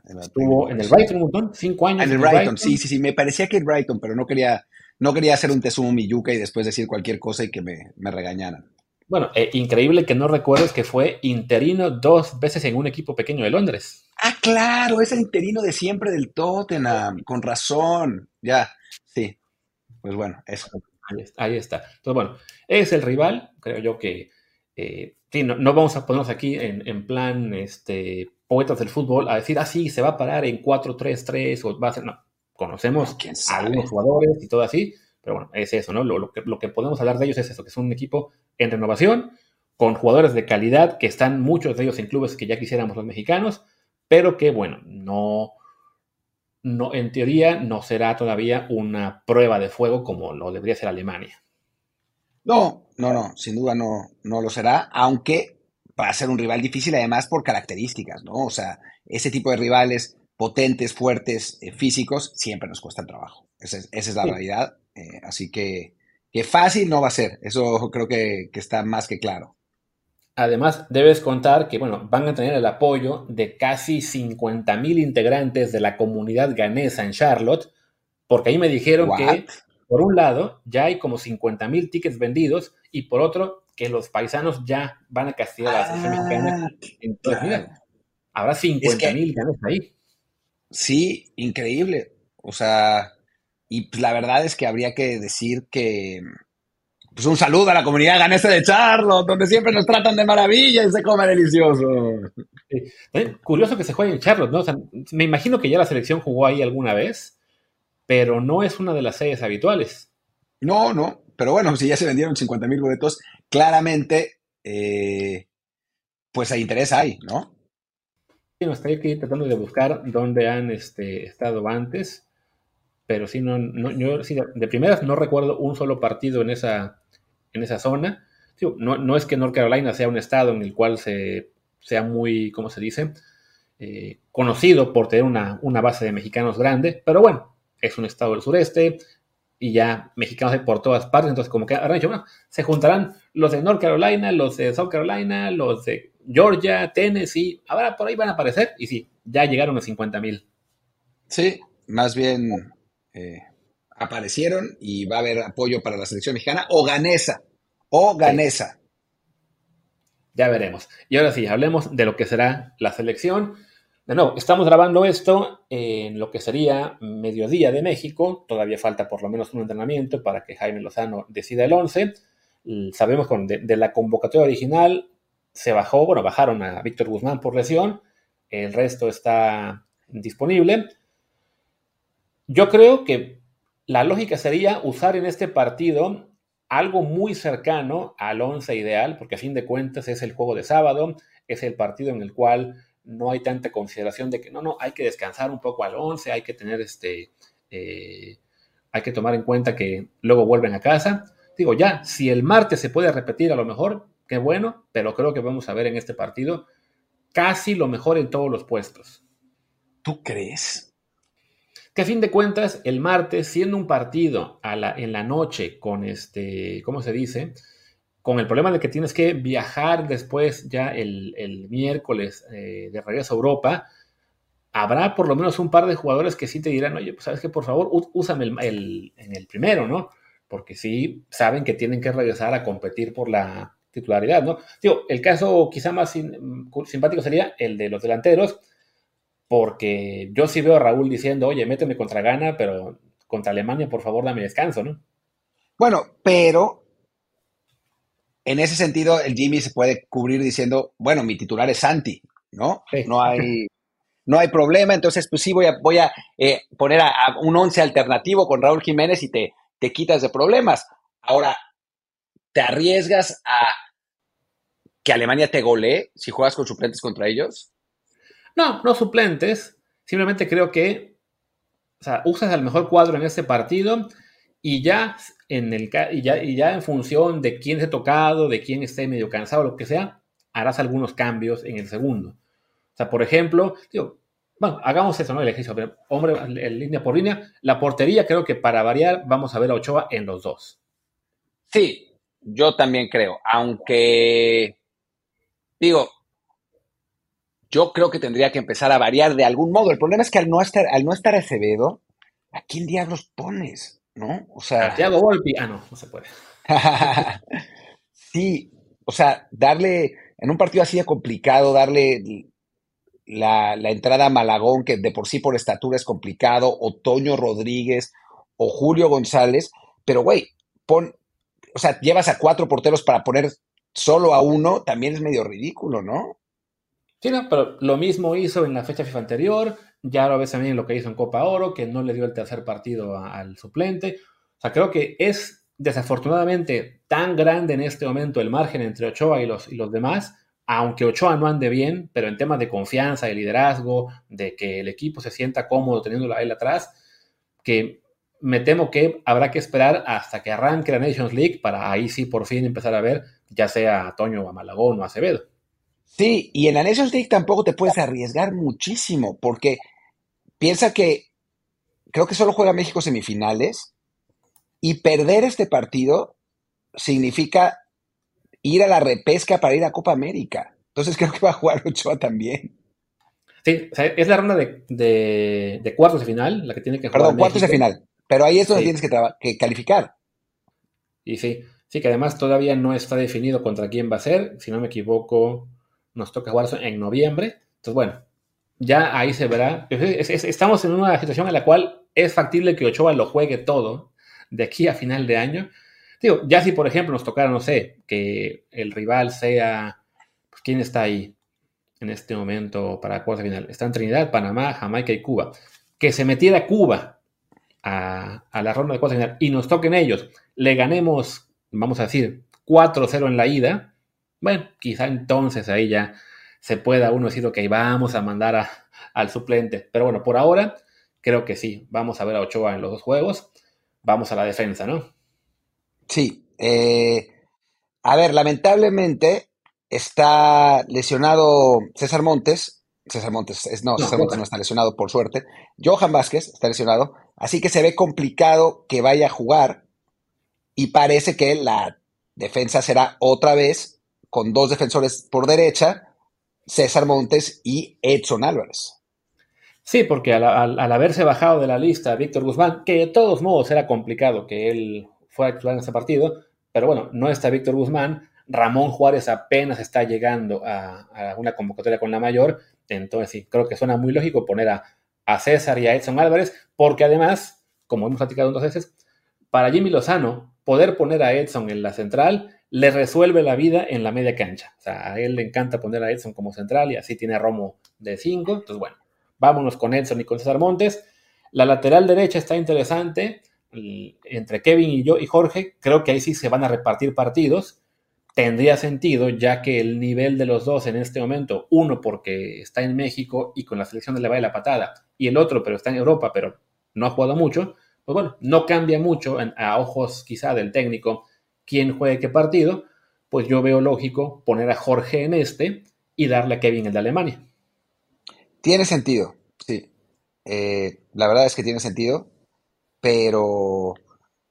Estuvo en el Brighton un montón, cinco años. En el Brighton, sí, sí, sí, me parecía que el Brighton, pero no quería, no quería hacer un Tesumo Miyuka y después decir cualquier cosa y que me, me regañaran. Bueno, eh, increíble que no recuerdes que fue interino dos veces en un equipo pequeño de Londres. Ah, claro, es el interino de siempre del Tottenham, con razón. Ya, sí. Pues bueno, eso. Ahí está. Entonces, bueno, es el rival, creo yo que eh, sí, no, vamos a ponernos aquí en, plan este, poetas del fútbol a decir, ah, sí, se va a parar en 4-3-3 o va a ser. No, conocemos a algunos jugadores y todo así, pero bueno, es eso, ¿no? Lo, que, lo que podemos hablar de ellos es eso, que es un equipo en renovación, con jugadores de calidad, que están muchos de ellos en clubes que ya quisiéramos los mexicanos, pero que, bueno, no, no, en teoría no será todavía una prueba de fuego como lo debería ser Alemania. No, no, no, sin duda no, no lo será, aunque va a ser un rival difícil además por características, ¿no? O sea, ese tipo de rivales potentes, fuertes, eh, físicos, siempre nos cuesta el trabajo. Esa es, la realidad. Eh, así que, que, fácil no va a ser. Eso creo que, que está más que claro. Además, debes contar que, bueno, van a tener el apoyo de casi 50 mil integrantes de la comunidad ganesa en Charlotte, porque ahí me dijeron que, por un lado, ya hay como 50 mil tickets vendidos, y por otro, que los paisanos ya van a castigar a la selección ah, mexicana. Entonces, habrá 50 mil ganes ahí. Sí, increíble. O sea, y pues la verdad es que habría que decir que pues un saludo a la comunidad ganesa de Charlotte, donde siempre nos tratan de maravilla y se come delicioso. curioso que se juegue en Charlotte, ¿no? me imagino que ya la selección jugó ahí alguna vez, pero no es una de las sedes habituales. No, no, pero bueno, si ya se vendieron 50 mil boletos, claramente, eh, pues hay interés ahí, ¿no? no, estoy aquí tratando de buscar dónde han este, estado antes, pero sí, no, no yo de primeras no recuerdo un solo partido en esa, en esa zona. no, no, es que North Carolina sea un estado en el cual se, sea muy, ¿cómo se dice? Eh, conocido por tener una, una, base de mexicanos grande, pero bueno, es un estado del sureste y ya mexicanos hay por todas partes, entonces como que dicho, bueno, se juntarán los de North Carolina, los de South Carolina, los de Georgia, Tennessee, ahora por ahí van a aparecer y sí, ya llegaron a 50 mil. Sí, más bien eh, aparecieron y va a haber apoyo para la selección mexicana o ganesa, o ganesa. Ya veremos. Y ahora sí, hablemos de lo que será la selección. De nuevo, estamos grabando esto en lo que sería mediodía de México. Todavía falta por lo menos un entrenamiento para que Jaime Lozano decida el 11. Sabemos que de, la convocatoria original se bajó, bueno, bajaron a Víctor Guzmán por lesión. El resto está disponible. Yo creo que la lógica sería usar en este partido algo muy cercano al 11 ideal, porque a fin de cuentas es el juego de sábado, es el partido en el cual no hay tanta consideración de que no, no, hay que descansar un poco al 11, hay que tener este, eh, hay que tomar en cuenta que luego vuelven a casa. Digo, ya, si el martes se puede repetir a lo mejor, qué bueno, pero creo que vamos a ver en este partido casi lo mejor en todos los puestos. ¿Tú crees? Que a fin de cuentas, el martes, siendo un partido en la noche con este, ¿cómo se dice? Con el problema de que tienes que viajar después ya el, miércoles eh, de regreso a Europa, habrá por lo menos un par de jugadores que sí te dirán, oye, pues sabes que por favor, úsame el, en el primero, ¿no? Porque sí saben que tienen que regresar a competir por la titularidad, ¿no? Digo, el caso quizá más simpático sería el de los delanteros, porque yo sí veo a Raúl diciendo, oye, méteme contra Ghana, pero contra Alemania, por favor, dame descanso, ¿no? Bueno, pero en ese sentido, el Jimmy se puede cubrir diciendo, bueno, mi titular es Santi, ¿no? No hay, no hay problema, entonces pues sí voy a, voy a eh, poner a, un once alternativo con Raúl Jiménez y te, te quitas de problemas. Ahora, ¿te arriesgas a que Alemania te golee si juegas con suplentes contra ellos? No, no suplentes. Simplemente creo que o sea, usas el mejor cuadro en este partido y ya en, el, y ya, y ya en función de quién se ha tocado, de quién esté medio cansado, lo que sea, harás algunos cambios en el segundo. O sea, por ejemplo, digo, bueno, hagamos eso, ¿no? El ejercicio, hombre, línea por línea. La portería, creo que para variar, vamos a ver a Ochoa en los dos. Sí, yo también creo. Aunque, digo, yo creo que tendría que empezar a variar de algún modo. El problema es que al no estar, al no estar Acevedo, ¿a quién diablos pones? ¿No? O sea. Thiago Volpi. Ah, no, no se puede. sí, o sea, darle, en un partido así de complicado, darle la, entrada a Malagón, que de por sí por estatura es complicado, o Toño Rodríguez, o Julio González, pero güey, pon, o sea, llevas a cuatro porteros para poner solo a uno, también es medio ridículo, ¿no? Sí, no, pero lo mismo hizo en la fecha FIFA anterior, ya lo ves también lo que hizo en Copa Oro, que no le dio el tercer partido al suplente. O sea, creo que es desafortunadamente tan grande en este momento el margen entre Ochoa y los, y los demás, aunque Ochoa no ande bien, pero en temas de confianza, de liderazgo, de que el equipo se sienta cómodo teniéndolo a él atrás, que me temo que habrá que esperar hasta que arranque la Nations League para ahí sí por fin empezar a ver, ya sea a Toño o a Malagón o a Acevedo. Sí, y en la Nations League tampoco te puedes arriesgar muchísimo, porque piensa que creo que solo juega México semifinales y perder este partido significa ir a la repesca para ir a Copa América. Entonces creo que va a jugar Ochoa también. Sí, es la ronda de, cuartos de final la que tiene que jugar. Perdón, cuartos de final. Pero ahí es donde tienes que, que calificar. Y sí, sí que además todavía no está definido contra quién va a ser. Si no me equivoco, nos toca jugar en noviembre. Entonces, bueno, ya ahí se verá. Estamos en una situación en la cual es factible que Ochoa lo juegue todo de aquí a final de año. Digo, ya si por ejemplo nos tocara, no sé, que el rival sea, pues, ¿quién está ahí en este momento para cuarta final? Está en Trinidad, Panamá, Jamaica y Cuba. Que se metiera Cuba a, a la ronda de cuarta final y nos toquen ellos, le ganemos, vamos a decir, 4-0 en la ida, bueno, quizá entonces ahí ya se pueda uno decir, ok, vamos a mandar al suplente. Pero bueno, por ahora creo que sí, vamos a ver a Ochoa en los dos juegos, vamos a la defensa, ¿no? Sí, eh, a ver, lamentablemente está lesionado César Montes. César Montes, no, César Montes no está lesionado, por suerte. Johan Vázquez está lesionado, así que se ve complicado que vaya a jugar y parece que la defensa será otra vez con dos defensores por derecha, César Montes y Edson Álvarez. Sí, porque al, haberse bajado de la lista Víctor Guzmán, que de todos modos era complicado que él fuera titular en ese partido, pero bueno, no está Víctor Guzmán, Ramón Juárez apenas está llegando a, una convocatoria con la mayor, entonces sí, creo que suena muy lógico poner a, César y a Edson Álvarez, porque además, como hemos platicado dos veces, para Jimmy Lozano, poder poner a Edson en la central le resuelve la vida en la media cancha. O sea, a él le encanta poner a Edson como central y así tiene a Romo de 5. Entonces, bueno, Vámonos con Edson y con César Montes. La lateral derecha está interesante entre Kevin y yo y Jorge. Creo que ahí sí se van a repartir partidos. Tendría sentido, ya que el nivel de los dos en este momento, uno porque está en México y con la selección de le va la patada, y el otro, pero está en Europa, pero no ha jugado mucho, pues bueno, no cambia mucho a ojos quizá del técnico quién juegue qué partido, pues yo veo lógico poner a Jorge en este y darle a Kevin el de Alemania. Tiene sentido, sí. Eh, la verdad es que tiene sentido, pero,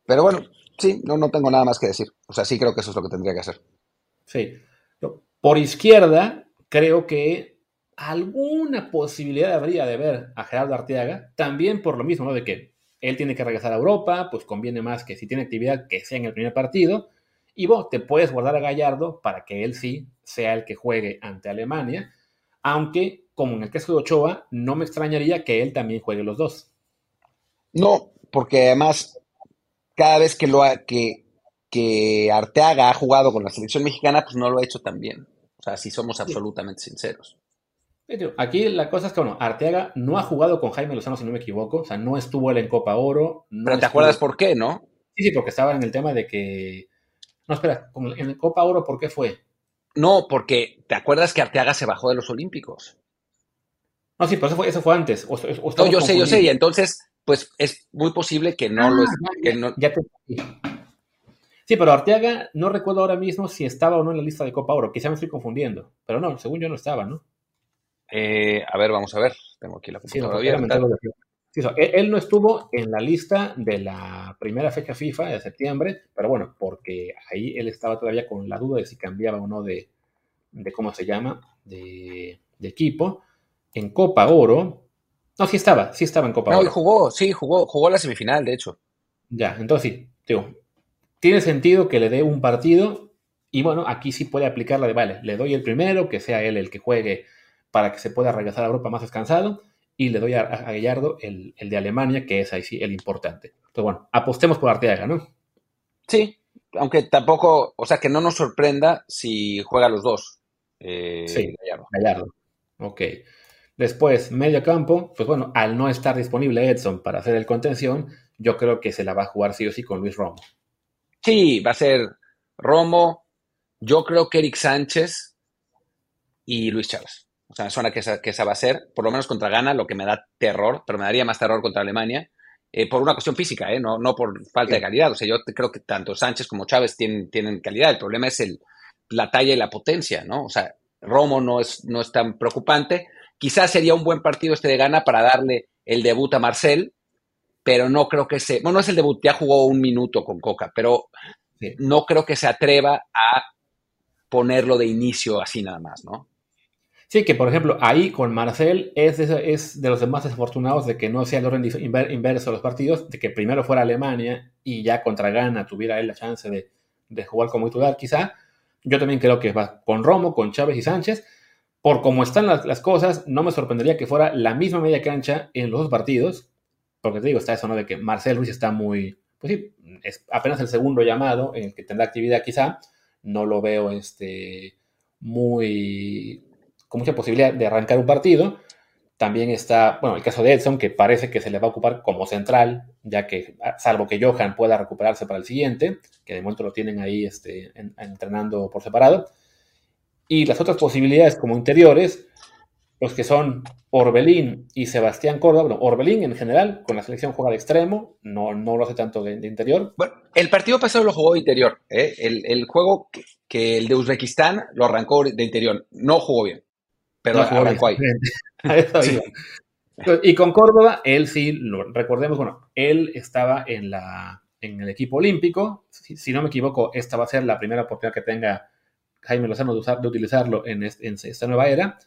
pero bueno, sí, no, no tengo nada más que decir. O sea, sí creo que eso es lo que tendría que hacer. Sí. Por izquierda, creo que alguna posibilidad habría de ver a Gerardo Arteaga, también por lo mismo, ¿no? De que él tiene que regresar a Europa, pues conviene más que si tiene actividad que sea en el primer partido. Y vos te puedes guardar a Gallardo para que él sí sea el que juegue ante Alemania, aunque como en el caso de Ochoa, no me extrañaría que él también juegue los dos. No, porque además, cada vez que lo ha, que, que Arteaga ha jugado con la selección mexicana, pues no lo ha hecho tan bien. O sea, si somos absolutamente sinceros. Aquí la cosa es que, bueno, Arteaga no ha jugado con Jaime Lozano, si no me equivoco. O sea, no estuvo él en Copa Oro. Pero te acuerdas por qué, ¿no? Sí, sí, porque estaba en el tema de que. No, espera, en Copa Oro, ¿por qué fue? No, porque te acuerdas que Arteaga se bajó de los Olímpicos. No, sí, pero eso fue, eso fue antes. no, yo sé, yo sé, y entonces, pues es muy posible que no lo ah, ya, Sí, pero Arteaga no recuerdo ahora mismo si estaba o no en la lista de Copa Oro. Quizá me estoy confundiendo. Pero no, según yo no estaba, ¿no? Eh, a ver, vamos a ver. Tengo aquí la computadora sí, él, no estuvo en la lista de la primera fecha FIFA de septiembre, pero bueno, porque ahí él estaba todavía con la duda de si cambiaba o no de, de ¿cómo se llama? De, de equipo en Copa Oro. No, sí estaba, sí estaba en Copa Oro. No, jugó, sí, jugó, jugó la semifinal, de hecho. Ya, entonces sí, digo, tiene sentido que le dé un partido y bueno, aquí sí puede aplicar la de, vale, le doy el primero, que sea él el que juegue para que se pueda regresar a Europa más descansado y le doy a, Gallardo el, de Alemania, que es ahí sí el importante. Entonces bueno, apostemos por Arteaga, ¿no? Sí, aunque tampoco, o sea, que no nos sorprenda si juega los dos. Eh, sí, Gallardo. Gallardo. Ok. Después, medio campo, pues bueno, al no estar disponible Edson para hacer el contención, yo creo que se la va a jugar sí o sí con Luis Romo. Sí, va a ser Romo, yo creo que Eric Sánchez y Luis Chávez. O sea, suena que esa, que esa va a ser, por lo menos contra Ghana, lo que me da terror, pero me daría más terror contra Alemania, eh, por una cuestión física, eh, no, no por falta de calidad. O sea, yo creo que tanto Sánchez como Chávez tienen, tienen calidad. El problema es el, la talla y la potencia, ¿no? O sea, Romo no es, no es tan preocupante. Quizás sería un buen partido este de gana para darle el debut a Marcel, pero no creo que se. Bueno, no es el debut, ya jugó un minuto con Coca, pero no creo que se atreva a ponerlo de inicio así nada más, ¿no? Sí, que por ejemplo, ahí con Marcel es es de los demás desafortunados de que no sea el orden inverso de los partidos, de que primero fuera Alemania y ya contra Ghana tuviera él la chance de, de jugar como titular, quizá. Yo también creo que va con Romo, con Chávez y Sánchez por cómo están las, cosas, no me sorprendería que fuera la misma media cancha en los dos partidos, porque te digo, está eso, ¿no? De que Marcel Ruiz está muy, pues sí, es apenas el segundo llamado en el que tendrá actividad quizá, no lo veo este, muy, con mucha posibilidad de arrancar un partido. También está, bueno, el caso de Edson, que parece que se le va a ocupar como central, ya que, salvo que Johan pueda recuperarse para el siguiente, que de momento lo tienen ahí este, entrenando por separado. Y las otras posibilidades como interiores, los que son Orbelín y Sebastián Córdoba, bueno, Orbelín en general, con la selección juega de extremo, no, no lo hace tanto de, interior. Bueno, el partido pasado lo jugó de interior, ¿eh? el, juego que, el de Uzbekistán lo arrancó de interior, no jugó bien, pero arrancó ahí. Y con Córdoba, él sí, lo, recordemos, bueno, él estaba en, la, en el equipo olímpico, si, no me equivoco, esta va a ser la primera oportunidad que tenga Jaime Lozano de, usar, de utilizarlo en, en esta nueva era.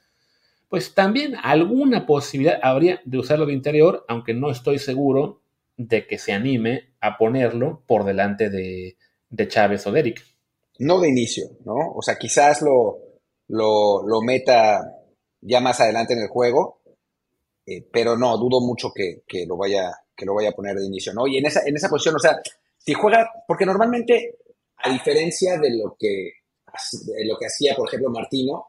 Pues también alguna posibilidad habría de usarlo de interior, aunque no estoy seguro de que se anime a ponerlo por delante de, Chávez o de No de inicio, ¿no? O sea, quizás lo, lo, meta ya más adelante en el juego, eh, pero no, dudo mucho que, lo vaya, que lo vaya a poner de inicio, ¿no? Y en esa, en esa posición, o sea, si juega, porque normalmente, a diferencia de lo que, de lo que hacía, por ejemplo, Martino,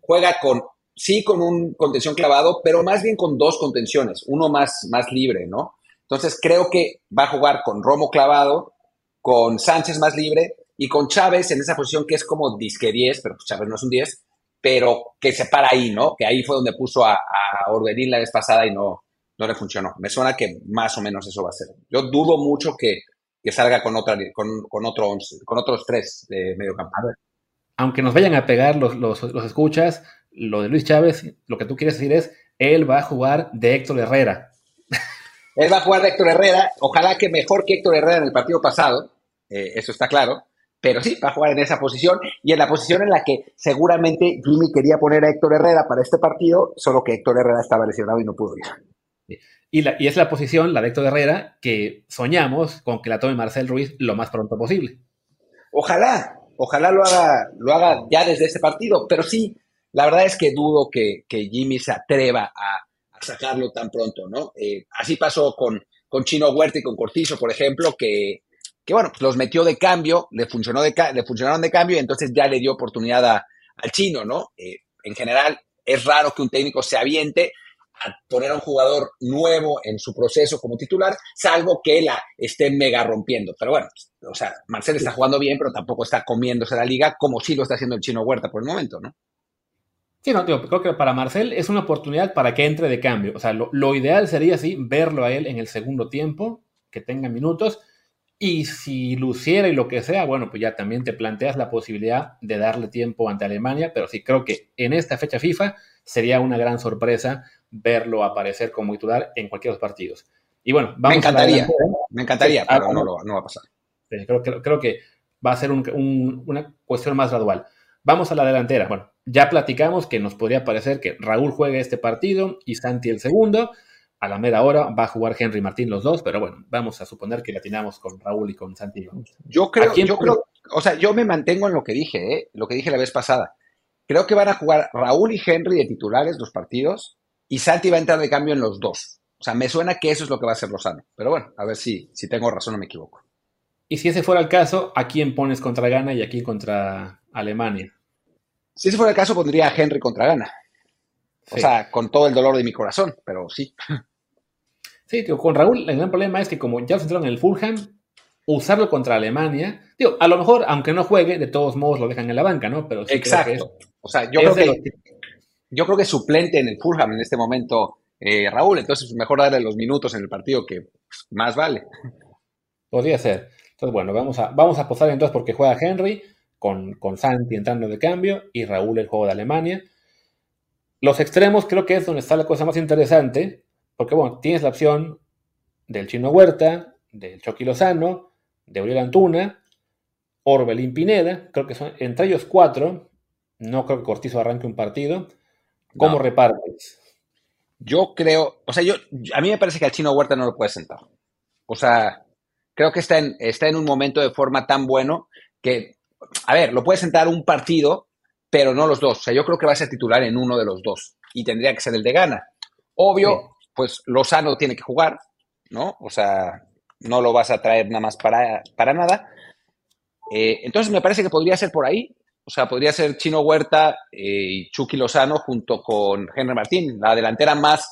juega con sí con un contención clavado, pero más bien con dos contenciones, uno más, más libre, ¿no? Entonces creo que va a jugar con Romo clavado, con Sánchez más libre y con Chávez en esa posición que es como disque 10, pero pues Chávez no es un 10, pero que se para ahí, ¿no? Que ahí fue donde puso a, a la vez pasada y no, no le funcionó. Me suena que más o menos eso va a ser. Yo dudo mucho que, salga con, otra, con, con, otro con otros tres de medio campo. Aunque nos vayan a pegar los, los, los escuchas, lo de Luis Chávez, lo que tú quieres decir es, él va a jugar de Héctor Herrera. Él va a jugar de Héctor Herrera, ojalá que mejor que Héctor Herrera en el partido pasado, eh, eso está claro, pero sí, va a jugar en esa posición y en la posición en la que seguramente Jimmy quería poner a Héctor Herrera para este partido, solo que Héctor Herrera estaba lesionado y no pudo ir. Y, y es la posición, la de Héctor Herrera, que soñamos con que la tome Marcel Ruiz lo más pronto posible. Ojalá, ojalá lo haga, lo haga ya desde este partido, pero sí, la verdad es que dudo que, Jimmy se atreva a, sacarlo tan pronto, ¿no? Eh, así pasó con, con Chino Huerta y con Cortizo, por ejemplo, que, que bueno, pues los metió de cambio, le, funcionó de, le funcionaron de cambio y entonces ya le dio oportunidad al chino, ¿no? Eh, en general, es raro que un técnico se aviente a poner a un jugador nuevo en su proceso como titular, salvo que la esté mega rompiendo. Pero bueno, o sea, Marcel está jugando bien, pero tampoco está comiéndose la liga como sí lo está haciendo el chino Huerta por el momento, ¿no? Sí, no, creo que para Marcel es una oportunidad para que entre de cambio. O sea, lo, ideal sería sí verlo a él en el segundo tiempo, que tenga minutos. Y si luciera y lo que sea, bueno, pues ya también te planteas la posibilidad de darle tiempo ante Alemania, pero sí creo que en esta fecha FIFA sería una gran sorpresa verlo aparecer como titular en cualquier de los partidos. Y bueno, vamos me encantaría, me encantaría, pero no, no, va a pasar. Creo, creo, que va a ser una cuestión más gradual. Vamos a la delantera. Bueno, ya platicamos que nos podría parecer que Raúl juegue este partido y Santi el segundo. A la mera hora va a jugar Henry Martín los dos, pero bueno, vamos a suponer que latinamos con Raúl y con Santi. Yo creo, yo creo, o sea, yo me mantengo en lo que dije, ¿eh? lo que dije la vez pasada. Creo que van a jugar Raúl y Henry de titulares los partidos y Santi va a entrar de cambio en los dos. O sea, me suena que eso es lo que va a hacer Lozano. Pero bueno, a ver si, si tengo razón o me equivoco. Y si ese fuera el caso, ¿a quién pones contra Ghana y a quién contra Alemania? Si ese fuera el caso, pondría a Henry contra Gana. O sea, con todo el dolor de mi corazón, pero sí. Sí, tío, con Raúl el gran problema es que como ya se entraron en el Fulham, usarlo contra Alemania, digo, a lo mejor, aunque no juegue, de todos modos lo dejan en la banca, ¿no? Pero Exacto. o sea, yo creo, que, yo creo que es suplente en el Fulham en este momento eh, Raúl, entonces mejor darle los minutos en el partido que más vale. Podría ser. Entonces, bueno, vamos a, vamos a posar entonces porque juega Henry con, con Santi entrando de cambio y Raúl el juego de Alemania. Los extremos creo que es donde está la cosa más interesante, porque bueno, tienes la opción del Chino Huerta, del Chucky Lozano, de Uriel Antuna, Orbelín Pineda, creo que son entre ellos cuatro, no creo que Cortizo arranque un partido. ¿Cómo repartes? Yo creo, o sea, yo, a mí me parece que al Chino Huerta no lo puede sentar. O sea, creo que está en, está en un momento de forma tan bueno que a ver, lo puede sentar un partido, pero no los dos. O sea, yo creo que va a ser titular en uno de los dos y tendría que ser el de gana. Obvio, pues Lozano tiene que jugar, ¿no? O sea, no lo vas a traer nada más para, para nada. Eh, entonces me parece que podría ser por ahí. O sea, podría ser Chino Huerta eh, y Chucky Lozano junto con Henry Martín, la delantera más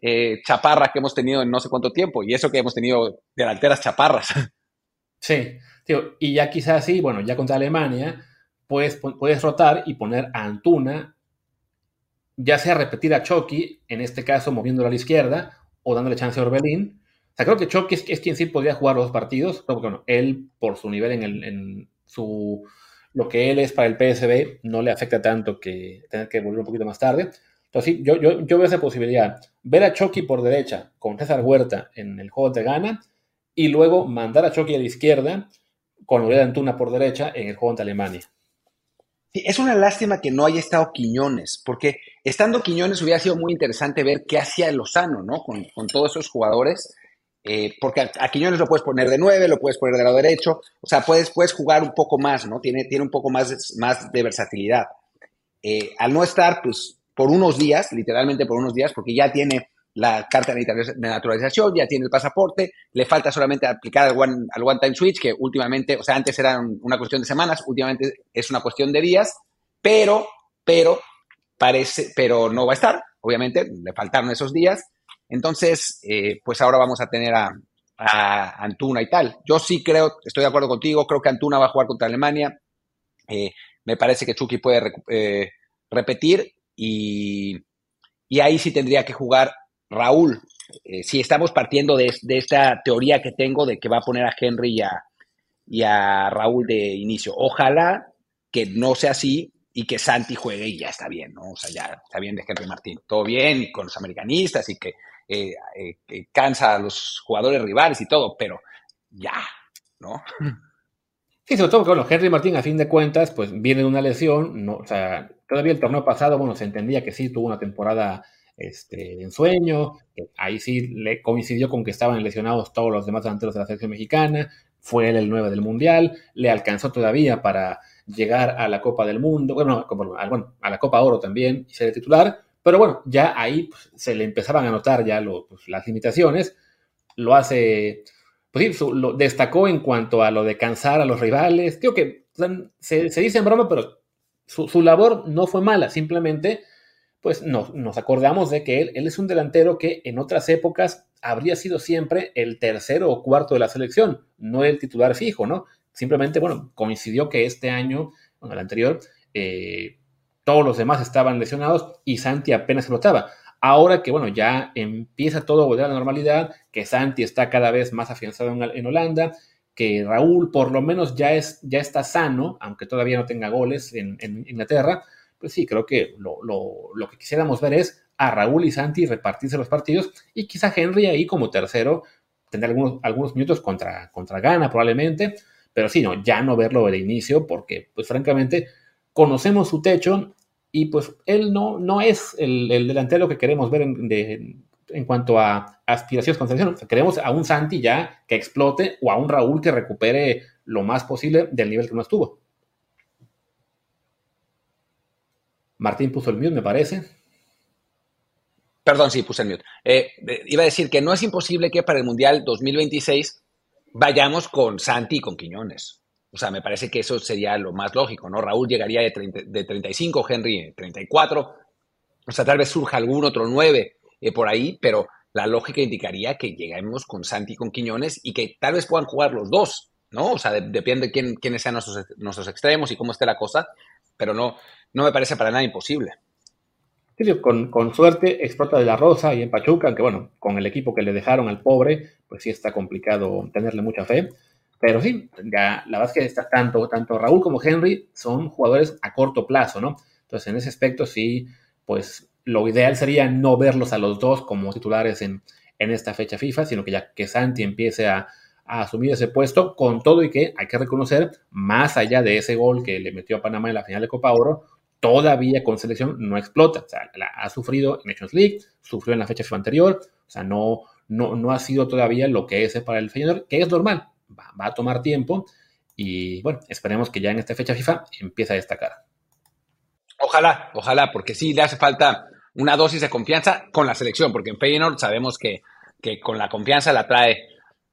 eh, chaparra que hemos tenido en no sé cuánto tiempo. Y eso que hemos tenido delanteras chaparras. Sí, y ya quizás sí, bueno, ya contra Alemania, puedes, puedes rotar y poner a Antuna, ya sea repetir a Chucky, en este caso moviéndolo a la izquierda, o dándole chance a Orbelín. O sea, creo que Chucky es, quien sí podría jugar los partidos, porque bueno, él por su nivel en, el, en su lo que él es para el PSB no le afecta tanto que tener que volver un poquito más tarde. Entonces, sí, yo, yo, yo veo esa posibilidad. Ver a Chucky por derecha con César Huerta en el juego de Gana y luego mandar a Chucky a la izquierda con Uriel Antuna por derecha en el juego ante Alemania. Sí, es una lástima que no haya estado Quiñones, porque estando Quiñones hubiera sido muy interesante ver qué hacía Lozano, ¿no? Con, todos esos jugadores. Eh, porque a, Quiñones lo puedes poner de 9, lo puedes poner de lado derecho, o sea, puedes, puedes jugar un poco más, ¿no? Tiene, tiene un poco más más de versatilidad. Eh, al no estar, pues, por unos días, literalmente por unos días, porque ya tiene la carta de naturalización, ya tiene el pasaporte, le falta solamente aplicar al one, al one time switch, que últimamente, o sea, antes era una cuestión de semanas, últimamente es una cuestión de días, pero, pero, parece, pero no va a estar, obviamente, le faltaron esos días, entonces, eh, pues ahora vamos a tener a, Antuna y tal. Yo sí creo, estoy de acuerdo contigo, creo que Antuna va a jugar contra Alemania, eh, me parece que Chucky puede eh, repetir y, y ahí sí tendría que jugar Raúl, si estamos partiendo de, esta teoría que tengo de que va a poner a Henry y a, Raúl de inicio, ojalá que no sea así y que Santi juegue y ya está bien, ¿no? O sea, ya está bien de Henry Martín. Todo bien con los americanistas y que, eh, eh, cansa a los jugadores rivales y todo, pero ya, ¿no? Sí, sobre todo bueno, Henry Martín, a fin de cuentas, pues viene de una lesión, no, o sea, todavía el torneo pasado, bueno, se entendía que sí tuvo una temporada este, de ensueño. Ahí sí le coincidió con que estaban lesionados todos los demás delanteros de la selección mexicana. Fue él el 9 del Mundial. Le alcanzó todavía para llegar a la Copa del Mundo. Bueno, a la Copa Oro también y ser titular. Pero bueno, ya ahí pues, se le empezaban a notar ya pues, las limitaciones. Lo hace, pues sí, lo destacó en cuanto a lo de cansar a los rivales. Creo que se, dice en broma, pero su, su labor no fue mala. Simplemente pues nos, acordamos de que él, él es un delantero que en otras épocas habría sido siempre el tercero o cuarto de la selección, no el titular fijo, ¿no? Simplemente, bueno, coincidió que este año, bueno, el anterior, eh, todos los demás estaban lesionados y Santi apenas se notaba. Ahora que, bueno, ya empieza todo a volver a la normalidad, que Santi está cada vez más afianzado en, Holanda, que Raúl por lo menos ya, es, ya está sano, aunque todavía no tenga goles en Inglaterra, pues sí, creo que lo, que quisiéramos ver es a Raúl y Santi repartirse los partidos y quizá Henry ahí como tercero tener algunos, algunos minutos contra, contra Gana probablemente, pero sí, no, ya no verlo de inicio porque pues francamente conocemos su techo y pues él no, no es el, delantero que queremos ver en, en cuanto a aspiraciones con selección. queremos a un Santi ya que explote o a un Raúl que recupere lo más posible del nivel que no estuvo. Martín puso el mute, me parece. Perdón, sí, puse el mute. Eh, iba a decir que no es imposible que para el Mundial 2026 vayamos con Santi y con Quiñones. O sea, me parece que eso sería lo más lógico, ¿no? Raúl llegaría de, de 35, Henry 34. O sea, tal vez surja algún otro 9 eh, por ahí, pero la lógica indicaría que lleguemos con Santi y con Quiñones y que tal vez puedan jugar los dos, ¿no? O sea, depende de quién, quiénes sean nuestros, extremos y cómo esté la cosa, pero no, no me parece para nada imposible. con, con, suerte explota de la Rosa y en Pachuca, aunque bueno, con el equipo que le dejaron al pobre, pues sí está complicado tenerle mucha fe. Pero sí, ya, la verdad es que está tanto, tanto Raúl como Henry son jugadores a corto plazo, ¿no? Entonces, en ese aspecto, sí, pues lo ideal sería no verlos a los dos como titulares en, en esta fecha FIFA, sino que ya que Santi empiece a, a asumir ese puesto, con todo y que hay que reconocer, más allá de ese gol que le metió a Panamá en la final de Copa Oro, todavía con selección no explota. O sea, ha sufrido en Nations League, sufrió en la fecha FIFA anterior, o sea, no, no, no ha sido todavía lo que es para el Feyenoord, que es normal, va, a tomar tiempo y bueno, esperemos que ya en esta fecha FIFA empiece a destacar. Ojalá, ojalá, porque sí le hace falta una dosis de confianza con la selección, porque en Feyenoord sabemos que, que con la confianza la trae,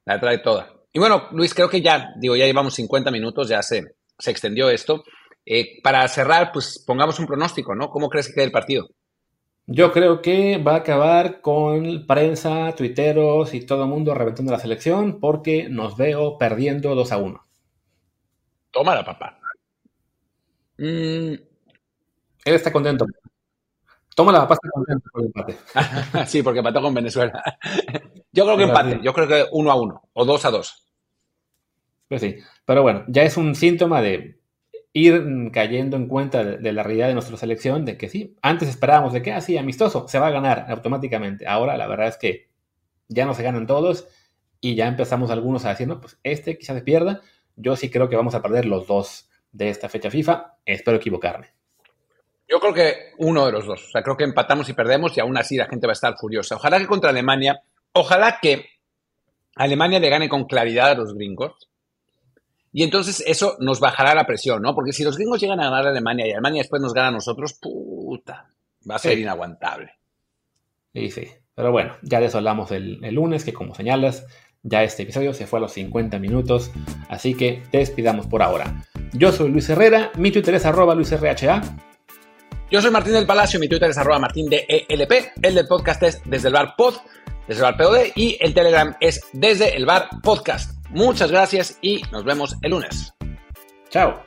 la trae toda. Y bueno, Luis, creo que ya, digo, ya llevamos 50 minutos, ya se, se extendió esto. Eh, para cerrar, pues pongamos un pronóstico, ¿no? ¿Cómo crees que quede el partido? Yo creo que va a acabar con prensa, tuiteros y todo el mundo reventando la selección porque nos veo perdiendo 2 a 1. Tómala, papá. Mm. Él está contento. Toma la pasta contento por el empate. sí, porque empató con Venezuela. Yo creo que empate. Yo creo que uno a uno o dos a dos. Pues sí. Pero bueno, ya es un síntoma de ir cayendo en cuenta de, la realidad de nuestra selección, de que sí, antes esperábamos de que así, ah, amistoso, se va a ganar automáticamente. Ahora la verdad es que ya no se ganan todos y ya empezamos algunos a decir, no, pues este quizás se pierda. Yo sí creo que vamos a perder los dos de esta fecha FIFA. Espero equivocarme. Yo creo que uno de los dos. O sea, creo que empatamos y perdemos y aún así la gente va a estar furiosa. Ojalá que contra Alemania, ojalá que Alemania le gane con claridad a los gringos. Y entonces eso nos bajará la presión, ¿no? Porque si los gringos llegan a ganar a Alemania y Alemania después nos gana a nosotros, puta, va a ser inaguantable. Sí, sí. Pero bueno, ya de eso hablamos el, el, lunes, que como señalas, ya este episodio se fue a los 50 minutos, así que te despidamos por ahora. Yo soy Luis Herrera, mi Twitter es arroba luisrha. Yo soy Martín del Palacio, mi Twitter es arroba martín de ELP, el del podcast es desde el bar pod, desde el bar POD y el Telegram es desde el bar podcast. Muchas gracias y nos vemos el lunes. Chao.